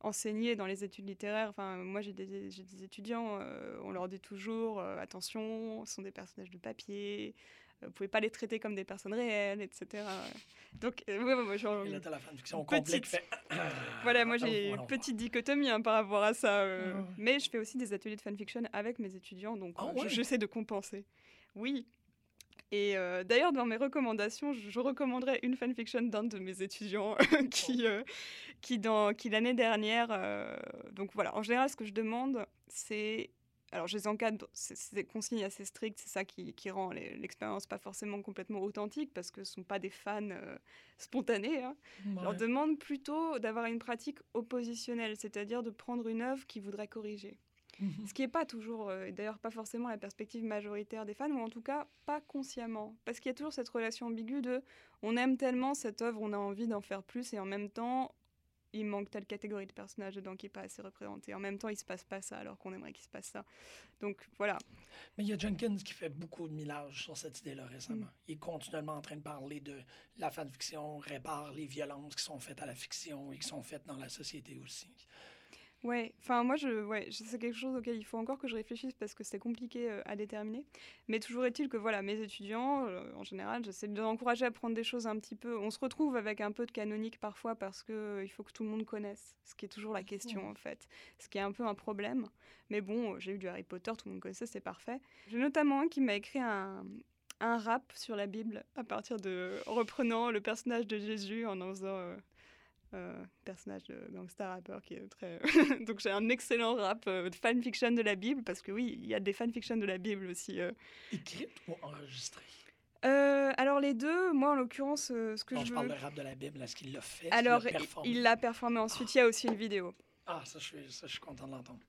enseigné dans les études littéraires. Enfin, moi, j'ai des, des, étudiants, euh, on leur dit toujours attention, ce sont des personnages de papier, vous pouvez pas les traiter comme des personnes réelles, etc. Donc, euh, ouais, moi, genre, Et là, la fanfiction petite... fait... voilà, moi, j'ai une petite dichotomie hein, par rapport à ça. Euh, mais je fais aussi des ateliers de fanfiction avec mes étudiants, donc oh, j'essaie de compenser. Oui. Et euh, d'ailleurs, dans mes recommandations, je, recommanderais une fanfiction d'un de mes étudiants qui, qui, qui l'année dernière. donc voilà, en général, ce que je demande, c'est alors, je les encadre, c'est des consignes assez strictes, c'est ça qui, rend l'expérience pas forcément complètement authentique parce que ce ne sont pas des fans euh, spontanés. Hein. Je leur demande plutôt d'avoir une pratique oppositionnelle, c'est-à-dire de prendre une œuvre qu'ils voudraient corriger. Ce qui n'est pas toujours, euh, d'ailleurs pas forcément la perspective majoritaire des fans, ou en tout cas pas consciemment. Parce qu'il y a toujours cette relation ambiguë de on aime tellement cette œuvre, on a envie d'en faire plus, et en même temps, il manque telle catégorie de personnages dedans qui n'est pas assez représentée. En même temps, il se passe pas ça alors qu'on aimerait qu'il se passe ça. Donc voilà. Mais il y a Jenkins qui fait beaucoup de millage sur cette idée-là récemment. Mm. Il est continuellement en train de parler de la fanfiction répare les violences qui sont faites à la fiction et qui sont faites dans la société aussi. Ouais, enfin moi je, ouais, c'est quelque chose auquel il faut encore que je réfléchisse parce que c'est compliqué euh, à déterminer. Mais toujours est-il que voilà, mes étudiants, euh, en général, j'essaie de les encourager à prendre des choses un petit peu. On se retrouve avec un peu de canonique parfois parce que euh, il faut que tout le monde connaisse, ce qui est toujours la question en fait, ce qui est un peu un problème. Mais bon, j'ai eu du Harry Potter, tout le monde connaissait, c'est parfait. J'ai notamment un qui m'a écrit un, un rap sur la Bible à partir de reprenant le personnage de Jésus en en faisant personnage de gangster rappeur qui est très. Donc j'ai un excellent rap euh, de fanfiction de la Bible, parce que oui, il y a des fanfictions de la Bible aussi. Euh. Écrite ou enregistrée alors les deux, moi en l'occurrence, ce que je, je parle de rap de la Bible, est-ce qu'il l'a fait? Alors il l'a performé. Ensuite, il y a aussi une vidéo. Ah, ça je suis, ça, je suis content de l'entendre.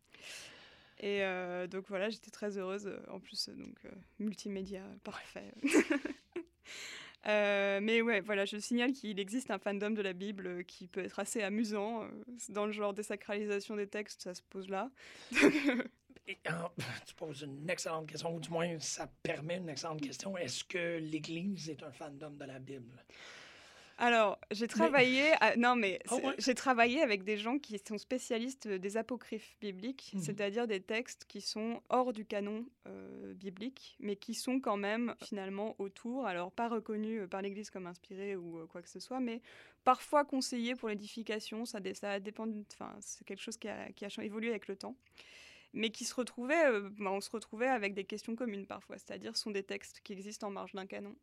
Et donc voilà, j'étais très heureuse. En plus, donc multimédia parfait. Euh, mais ouais, voilà, je signale qu'il existe un fandom de la Bible euh, qui peut être assez amusant. Euh, dans le genre désacralisation des textes, ça se pose là. tu poses une excellente question, ou du moins ça permet une excellente question. Est-ce que l'Église est un fandom de la Bible? Alors, j'ai travaillé, non mais ah j'ai travaillé avec des gens qui sont spécialistes des apocryphes bibliques, mmh c'est-à-dire des textes qui sont hors du canon euh, biblique, mais qui sont quand même finalement autour, alors pas reconnus euh, par l'Église comme inspirés ou euh, quoi que ce soit, mais parfois conseillés pour l'édification. Ça, ça dépend, enfin c'est quelque chose qui a, qui a, évolué avec le temps mais qui se retrouvaient, bah, on se retrouvait avec des questions communes parfois, c'est-à-dire sont des textes qui existent en marge d'un canon,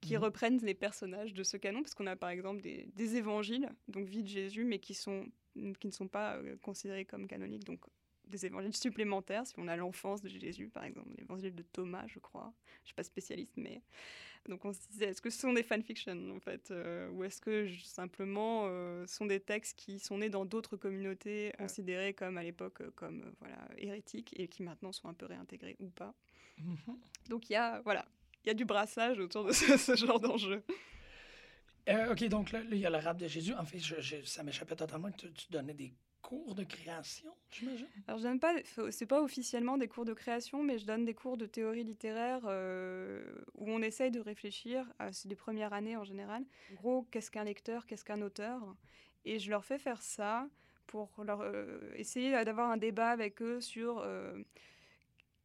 qui mhm. reprennent les personnages de ce canon, parce qu'on a par exemple des, évangiles, donc vie de Jésus, mais qui, sont, qui ne sont pas euh, considérés comme canoniques, donc des évangiles supplémentaires, si on a l'enfance de Jésus, par exemple, l'évangile de Thomas, je crois. Je ne suis pas spécialiste, mais... Donc on se disait, est-ce que ce sont des fanfictions, en fait euh, Ou est-ce que simplement euh, ce sont des textes qui sont nés dans d'autres communautés, considérées comme à l'époque comme voilà hérétiques, et qui maintenant sont un peu réintégrés ou pas mhm. Donc il y a, voilà, il y a du brassage autour de ce, genre d'enjeu. Euh, OK, donc là, il y a le rap de Jésus. En fait, je, ça m'échappait totalement que tu, donnais des cours de création, j'imagine? Alors, je donne pas, c'est pas officiellement des cours de création, mais je donne des cours de théorie littéraire euh, où on essaye de réfléchir, c'est des premières années en général. En gros, qu'est-ce qu'un lecteur, qu'est-ce qu'un auteur? Et je leur fais faire ça pour leur euh, essayer d'avoir un débat avec eux sur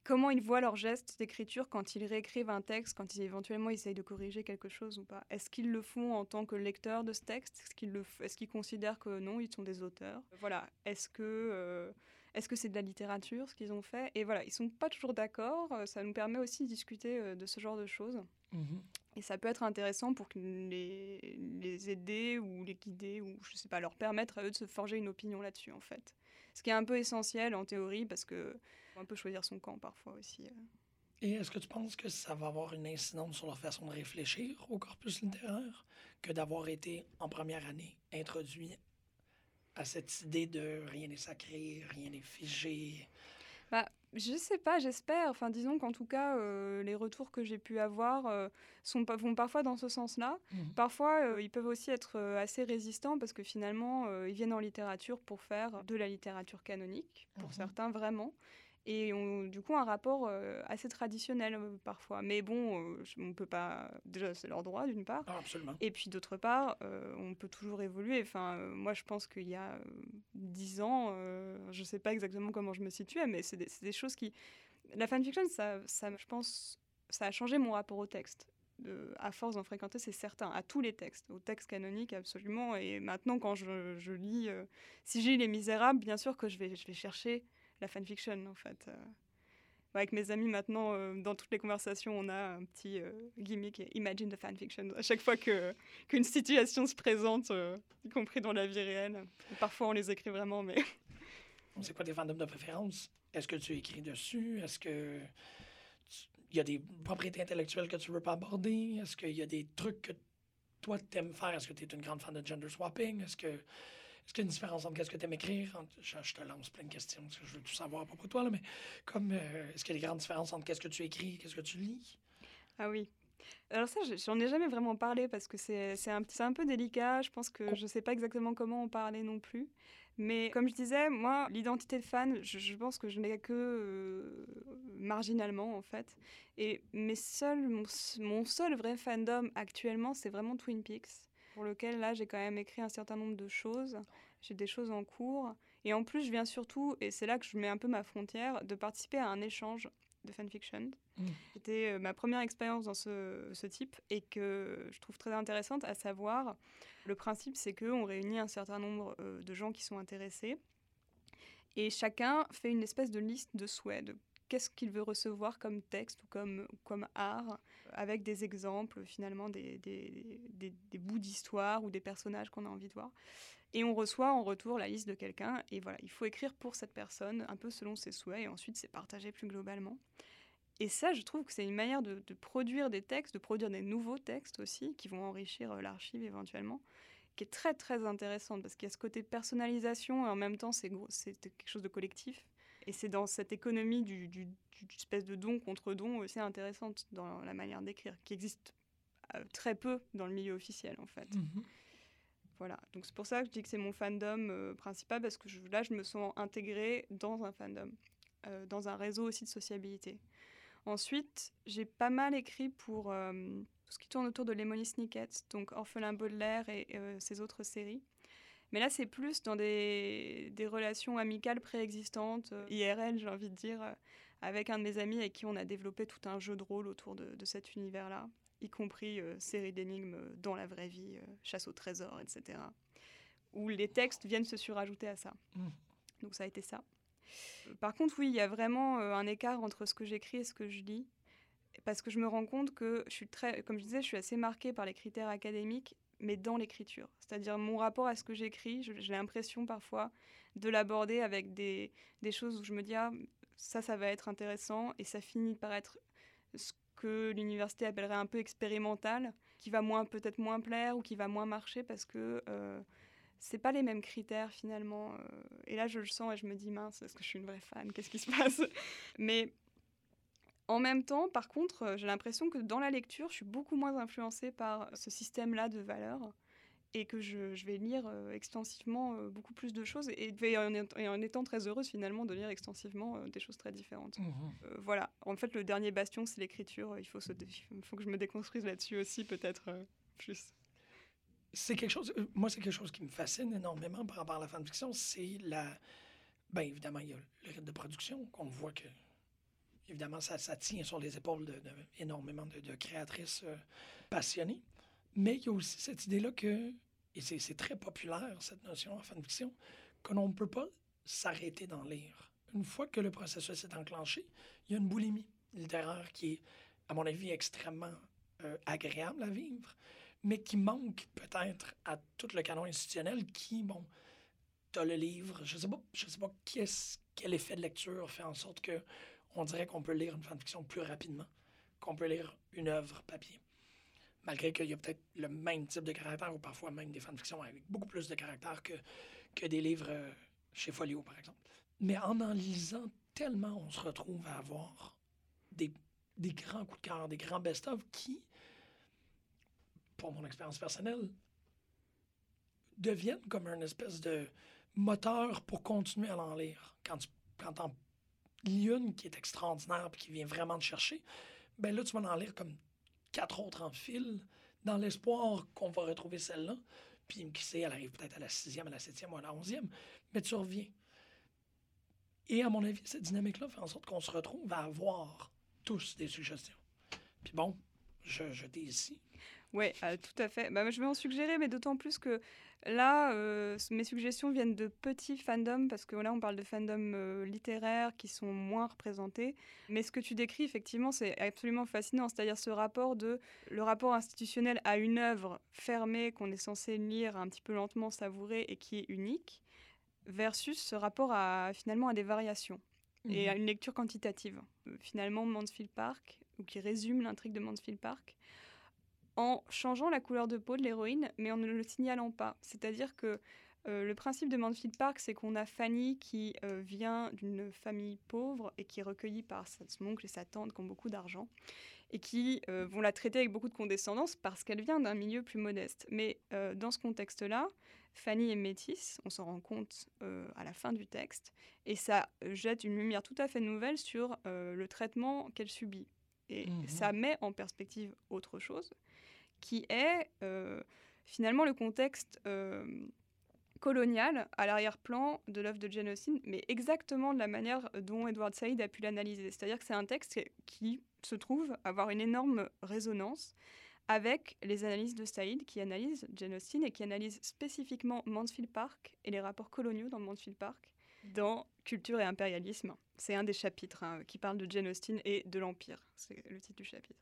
comment ils voient leurs gestes d'écriture quand ils réécrivent un texte, quand ils éventuellement essayent de corriger quelque chose ou pas. Est-ce qu'ils le font en tant que lecteur de ce texte? Est-ce qu'ils, le, est-ce qu'ils considèrent que non, ils sont des auteurs? Voilà. Est-ce que, euh, est-ce que c'est de la littérature ce qu'ils ont fait? Et voilà, ils sont pas toujours d'accord. Ça nous permet aussi de discuter euh, de ce genre de choses. Mm-hmm. Et ça peut être intéressant pour les, les aider ou les guider ou je sais pas leur permettre à eux de se forger une opinion là-dessus en fait. Ce qui est un peu essentiel en théorie parce que un peu choisir son camp parfois aussi. Euh. Et est-ce que tu penses que ça va avoir une incidence sur leur façon de réfléchir au corpus littéraire que d'avoir été en première année introduit à cette idée de rien n'est sacré, rien n'est figé? Bah, je sais pas, j'espère. Enfin, disons qu'en tout cas, euh, les retours que j'ai pu avoir euh, sont, vont parfois dans ce sens-là. Mmh. Parfois, ils peuvent aussi être assez résistants parce que finalement, ils viennent en littérature pour faire de la littérature canonique, pour mmh certains vraiment et ont du coup un rapport euh, assez traditionnel euh, parfois. Mais bon, euh, on peut pas. Déjà, c'est leur droit d'une part. Ah, absolument. Et puis d'autre part, on peut toujours évoluer. Enfin, moi, je pense qu'il y a dix ans, je sais pas exactement comment je me situais, mais c'est des, des, choses qui. La fanfiction, ça, ça, je pense, ça a changé mon rapport au texte. à force d'en fréquenter, c'est certain, à tous les textes, aux textes canoniques absolument. Et maintenant, quand je, je lis, si j'ai Les Misérables, bien sûr que je vais, je vais chercher la fanfiction en fait. Euh. Avec mes amis maintenant, euh, dans toutes les conversations, on a un petit euh, gimmick, imagine the fanfiction. À chaque fois que qu'une situation se présente, y compris dans la vie réelle. Parfois, on les écrit vraiment, mais... C'est quoi tes fandoms de préférence? Est-ce que tu écris dessus? Est-ce que il y a des propriétés intellectuelles que tu veux pas aborder? Est-ce qu'il y a des trucs que toi, tu aimes faire? Est-ce que tu es une grande fan de gender swapping? Est-ce que Est-ce qu'il y a une différence entre qu'est-ce que tu aimes écrire? Je, te lance plein de questions parce que je veux tout savoir à propos de toi, là, mais comme euh, est-ce qu'il y a des grandes différences entre qu'est-ce que tu écris et qu'est-ce que tu lis? Ah oui. Alors ça, j'en ai jamais vraiment parlé parce que c'est un, un peu délicat. Je pense que je sais pas exactement comment en parler non plus. Mais comme je disais, moi, l'identité de fan, je, pense que je n'ai que euh, marginalement en fait. Et mes seuls, mon, mon seul vrai fandom actuellement, c'est vraiment Twin Peaks, pour lequel là j'ai quand même écrit un certain nombre de choses. J'ai des choses en cours. Et en plus, je viens surtout, et c'est là que je mets un peu ma frontière, de participer à un échange de fanfiction. Mmh. C'était euh, ma première expérience dans ce, ce, type et que je trouve très intéressante, à savoir, le principe c'est qu'on réunit un certain nombre euh, de gens qui sont intéressés et chacun fait une espèce de liste de souhaits, de qu'est-ce qu'il veut recevoir comme texte ou comme, comme art, avec des exemples finalement, des, des, des, bouts d'histoire ou des personnages qu'on a envie de voir. Et on reçoit en retour la liste de quelqu'un, et voilà, il faut écrire pour cette personne, un peu selon ses souhaits, et ensuite c'est partagé plus globalement. Et ça, je trouve que c'est une manière de, produire des textes, de produire des nouveaux textes aussi, qui vont enrichir euh, l'archive éventuellement, qui est très très intéressante, parce qu'il y a ce côté personnalisation, et en même temps c'est quelque chose de collectif. Et c'est dans cette économie du, du, espèce de don contre don aussi intéressante dans la manière d'écrire, qui existe euh, très peu dans le milieu officiel en fait. Mmh voilà, donc c'est pour ça que je dis que c'est mon fandom euh, principal, parce que là, je me sens intégrée dans un fandom, euh, dans un réseau aussi de sociabilité. Ensuite, j'ai pas mal écrit pour tout ce qui tourne autour de Lemony Snicket, donc Orphelin Baudelaire et ses autres séries. Mais là, c'est plus dans des, des relations amicales préexistantes, IRL, j'ai envie de dire, avec un de mes amis avec qui on a développé tout un jeu de rôle autour de, de cet univers-là y compris euh, série d'énigmes dans la vraie vie, euh, chasse au trésor, etc. Où les textes viennent se surajouter à ça. Mmh. Donc ça a été ça. Par contre, oui, il y a vraiment euh, un écart entre ce que j'écris et ce que je lis. Parce que je me rends compte que je suis très, comme je disais, je suis assez marquée par les critères académiques, mais dans l'écriture. C'est-à-dire mon rapport à ce que j'écris, j'ai l'impression parfois de l'aborder avec des, des, choses où je me dis, ah, ça, ça va être intéressant, et ça finit par être ce que l'université appellerait un peu expérimental, qui va moins peut-être moins plaire ou qui va moins marcher parce que euh, c'est pas les mêmes critères finalement. Euh. et là, je le sens et je me dis mince, est-ce que je suis une vraie fan Qu'est-ce qui se passe? Mais en même temps, par contre, j'ai l'impression que dans la lecture, je suis beaucoup moins influencée par ce système-là de valeurs et que je, vais lire euh, extensivement euh, beaucoup plus de choses et, et, en, en, étant très heureuse finalement de lire extensivement euh, des choses très différentes. Mmh voilà, en fait le dernier bastion c'est l'écriture, il faut, se il faut que je me déconstruise là-dessus aussi peut-être plus. C'est quelque chose, moi c'est quelque chose qui me fascine énormément par rapport à la fanfiction, c'est la... Bien évidemment, il y a le rythme de production qu'on voit que évidemment, ça, ça, tient sur les épaules de, de, de créatrices passionnées. Mais il y a aussi cette idée-là que, et c'est très populaire, cette notion en fanfiction, que l'on ne peut pas s'arrêter d'en lire. Une fois que le processus est enclenché, il y a une boulimie littéraire qui est, à mon avis, extrêmement euh, agréable à vivre, mais qui manque peut-être à tout le canon institutionnel qui, bon, as le livre, je sais pas, je sais pas quel effet de lecture fait en sorte que on dirait qu'on peut lire une fanfiction plus rapidement qu'on peut lire une œuvre papier malgré qu'il y a peut-être le même type de caractère ou parfois même des fanfictions avec beaucoup plus de caractère que, que des livres euh, chez Folio, par exemple. Mais en en lisant tellement, on se retrouve à avoir des, des grands coups de cœur, des grands best-of qui, pour mon expérience personnelle, deviennent comme une espèce de moteur pour continuer à en lire. Quand tu quand en une qui est extraordinaire et qui vient vraiment te chercher, ben là, tu vas en lire comme quatre autres en fil, dans l'espoir qu'on va retrouver celle-là. Puis qui sait, elle arrive peut-être à la sixième, à la septième ou à la onzième, mais tu reviens. Et à mon avis, cette dynamique-là fait en sorte qu'on se retrouve à avoir tous des suggestions. Puis bon, je, je t'ai ici. Oui, euh, tout à fait. Bah, je vais en suggérer, mais d'autant plus que Là, euh, mes suggestions viennent de petits fandoms, parce que là, on parle de fandoms euh, littéraires qui sont moins représentés. Mais ce que tu décris, effectivement, c'est absolument fascinant. C'est-à-dire ce rapport de le rapport institutionnel à une œuvre fermée qu'on est censé lire un petit peu lentement, savourer et qui est unique, versus ce rapport à finalement à des variations et à mmh une lecture quantitative. Finalement, Mansfield Park, ou qui résume l'intrigue de Mansfield Park, en changeant la couleur de peau de l'héroïne, mais en ne le signalant pas. C'est-à-dire que Euh, le principe de Mansfield Park, c'est qu'on a Fanny qui euh, vient d'une famille pauvre et qui est recueillie par son oncle et sa tante qui ont beaucoup d'argent et qui euh, vont la traiter avec beaucoup de condescendance parce qu'elle vient d'un milieu plus modeste. Mais dans ce contexte-là, Fanny est métisse, on s'en rend compte à la fin du texte, et ça jette une lumière tout à fait nouvelle sur le traitement qu'elle subit. Et mmh ça met en perspective autre chose, qui est finalement le contexte colonial à l'arrière-plan de l'œuvre de Jane Austen, mais exactement de la manière dont Edward Said a pu l'analyser. C'est-à-dire que c'est un texte qui se trouve avoir une énorme résonance avec les analyses de Said, qui analyse Jane Austen et qui analyse spécifiquement Mansfield Park et les rapports coloniaux dans Mansfield Park dans Culture et impérialisme. C'est un des chapitres hein, qui parle de Jane Austen et de l'Empire. C'est le titre du chapitre.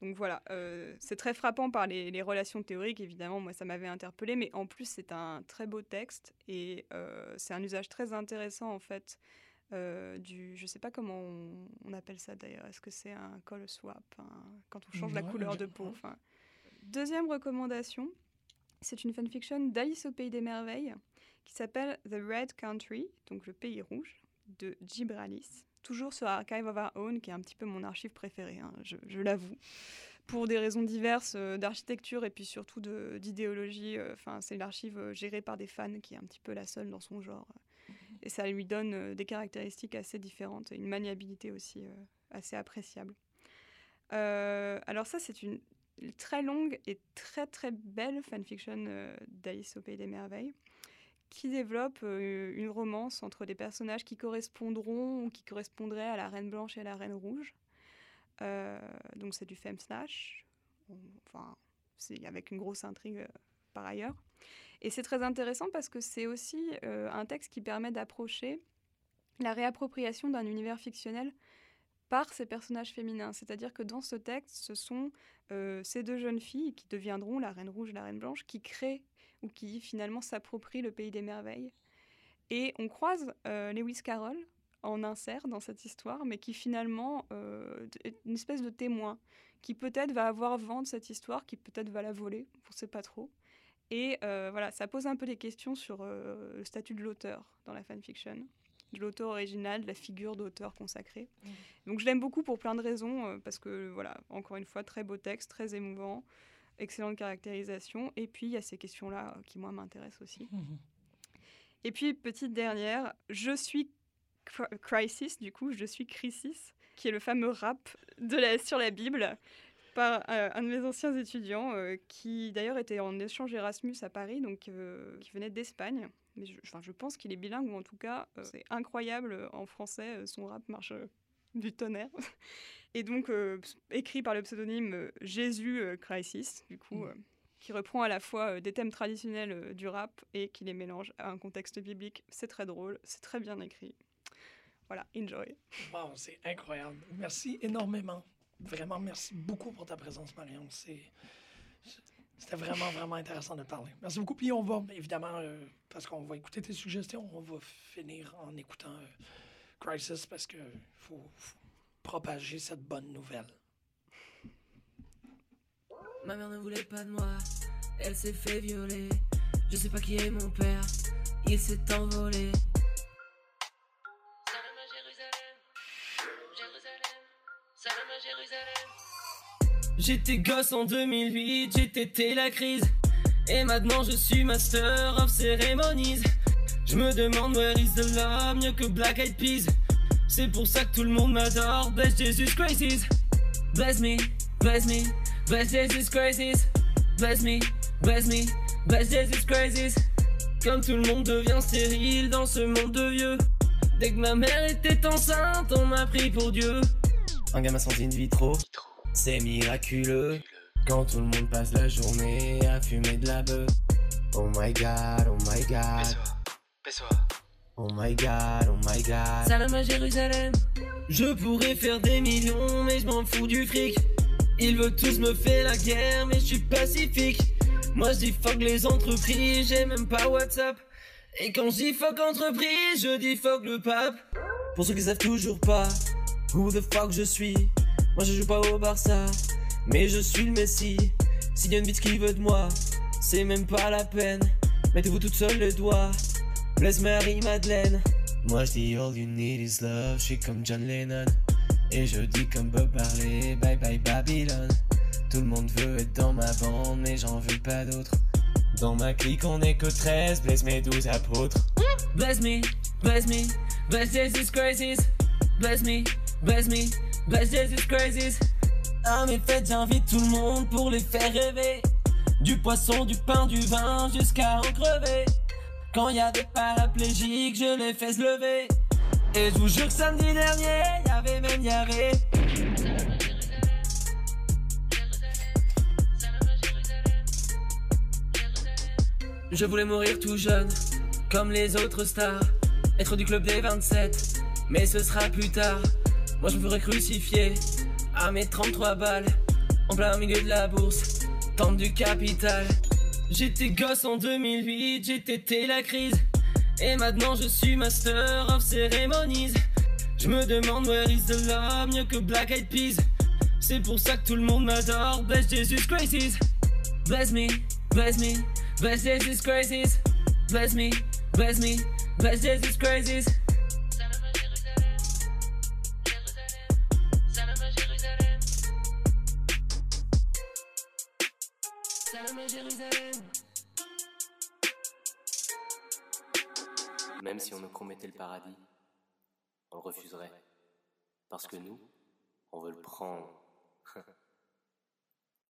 Donc voilà, euh, c'est très frappant par les, relations théoriques, évidemment, moi ça m'avait interpellé, mais en plus c'est un très beau texte et euh, c'est un usage très intéressant en fait euh, du, je sais pas comment on, appelle ça d'ailleurs, est-ce que c'est un color swap, quand on change la couleur de peau. Deuxième recommandation, c'est une fanfiction d'Alice au Pays des Merveilles qui s'appelle The Red Country, donc le pays rouge, de Gibralis toujours sur Archive of Our Own, qui est un petit peu mon archive préférée, hein, je, l'avoue. Pour des raisons diverses euh, d'architecture et puis surtout d'idéologie, euh, c'est l'archive euh, gérée par des fans qui est un petit peu la seule dans son genre. Et ça lui donne des caractéristiques assez différentes une maniabilité aussi assez appréciable. alors ça, c'est une très longue et très très belle fanfiction d'Alice au Pays des Merveilles qui développe euh, une romance entre des personnages qui correspondront ou qui correspondraient à la Reine Blanche et à la Reine Rouge. Euh, donc c'est du femme slash, enfin avec une grosse intrigue euh, par ailleurs. Et c'est très intéressant parce que c'est aussi un texte qui permet d'approcher la réappropriation d'un univers fictionnel par ces personnages féminins. C'est-à-dire que dans ce texte, ce sont ces deux jeunes filles qui deviendront la Reine Rouge et la Reine Blanche qui créent ou qui finalement s'approprie le pays des merveilles. Et on croise euh, Lewis Carroll en insert dans cette histoire, mais qui finalement euh, est une espèce de témoin, qui peut-être va avoir vent de cette histoire, qui peut-être va la voler, on ne sait pas trop. Et euh, voilà, ça pose un peu des questions sur le statut de l'auteur dans la fanfiction, de l'auteur original, de la figure d'auteur consacrée. Mmh. Donc je l'aime beaucoup pour plein de raisons, parce que voilà, encore une fois, très beau texte, très émouvant excellente caractérisation. Et puis, il y a ces questions-là euh, qui, moi, m'intéressent aussi. Mhm. Et puis, petite dernière, je suis Crisis, du coup, je suis Crisis, qui est le fameux rap de la, sur la Bible par euh, un de mes anciens étudiants, euh, qui d'ailleurs était en échange Erasmus à Paris, donc qui venait d'Espagne. Mais je, je pense qu'il est bilingue, ou en tout cas, c'est incroyable en français, son rap marche du tonnerre. Et donc, euh, écrit par le pseudonyme euh, Jésus euh, Crisis, du coup, mm. qui reprend à la fois des thèmes traditionnels du rap et qui les mélange à un contexte biblique. C'est très drôle, c'est très bien écrit. Voilà, enjoy. Wow, c'est incroyable. Merci énormément. Vraiment, merci beaucoup pour ta présence, Marion. C'était vraiment, vraiment intéressant de parler. Merci beaucoup. Puis on va, évidemment, parce qu'on va écouter tes suggestions, on va finir en écoutant Crisis parce que faut, propager cette bonne nouvelle. Ma mère ne voulait pas de moi, elle s'est fait violer. Je sais pas qui est mon père, il s'est envolé. Salam à Jérusalem, Jérusalem, salam à Jérusalem. J'étais gosse en 2008, j'étais la crise. Et maintenant je suis master of ceremonies. Je me demande where is the love, mieux que Black Eyed Peas. C'est pour ça que tout le monde m'adore. Bless Jesus Crisis. Bless me, bless me, bless Jesus Crisis. Bless me, bless me, bless Jesus Crisis. Comme tout le monde devient stérile dans ce monde de vieux. Dès que ma mère était enceinte, on m'a pris pour Dieu. Un gamin sans in vitro, c'est miraculeux. Quand tout le monde passe la journée à fumer de la bœuf. Oh my god, oh my god. Oh my god, oh my god. Salam à Jérusalem. Je pourrais faire des millions, mais je m'en fous du fric. Ils veulent tous me faire la guerre, mais je suis pacifique. Moi je dis fuck les entreprises, j'ai même pas WhatsApp. Et quand je dis fuck entreprise, je dis fuck le pape. Pour ceux qui savent toujours pas who the fuck je suis, moi je joue pas au Barça, mais je suis le Messi. S'il y a une bitch qui veut de moi, c'est même pas la peine. Mettez-vous toutes seules les doigts. Bless Mary Madeleine. Moi je dis all you need is love. Je suis comme John Lennon. Et je dis comme Bob Marley. Bye bye Babylon. Tout le monde veut être dans ma bande, mais j'en veux pas d'autres. Dans ma clique, on est que 13. Bless mes 12 apôtres. Bless me, bless me, bless Jesus Christ. Bless me, bless me, bless Jesus Christ. À mes fêtes, j'invite tout le monde pour les faire rêver. Du poisson, du pain, du vin, jusqu'à en crever. Quand y des paraplégiques, je les fais se lever. Et je vous jure que samedi dernier, y avait même y avait. Je voulais mourir tout jeune, comme les autres stars. Être du club des 27, mais ce sera plus tard. Moi je me ferais crucifier à mes 33 balles, en plein milieu de la bourse, tente du capital. J'étais gosse en 2008, j'étais la crise. Et maintenant je suis master of ceremonies. Je me demande where is the love, mieux que Black Eyed Peas. C'est pour ça que tout le monde m'adore, bless Jesus Christ. Bless me, bless me, bless Jesus Christ. Bless me, bless me, bless Jesus Christ. Promettait le paradis, on le refuserait. Parce que nous, on veut le prendre.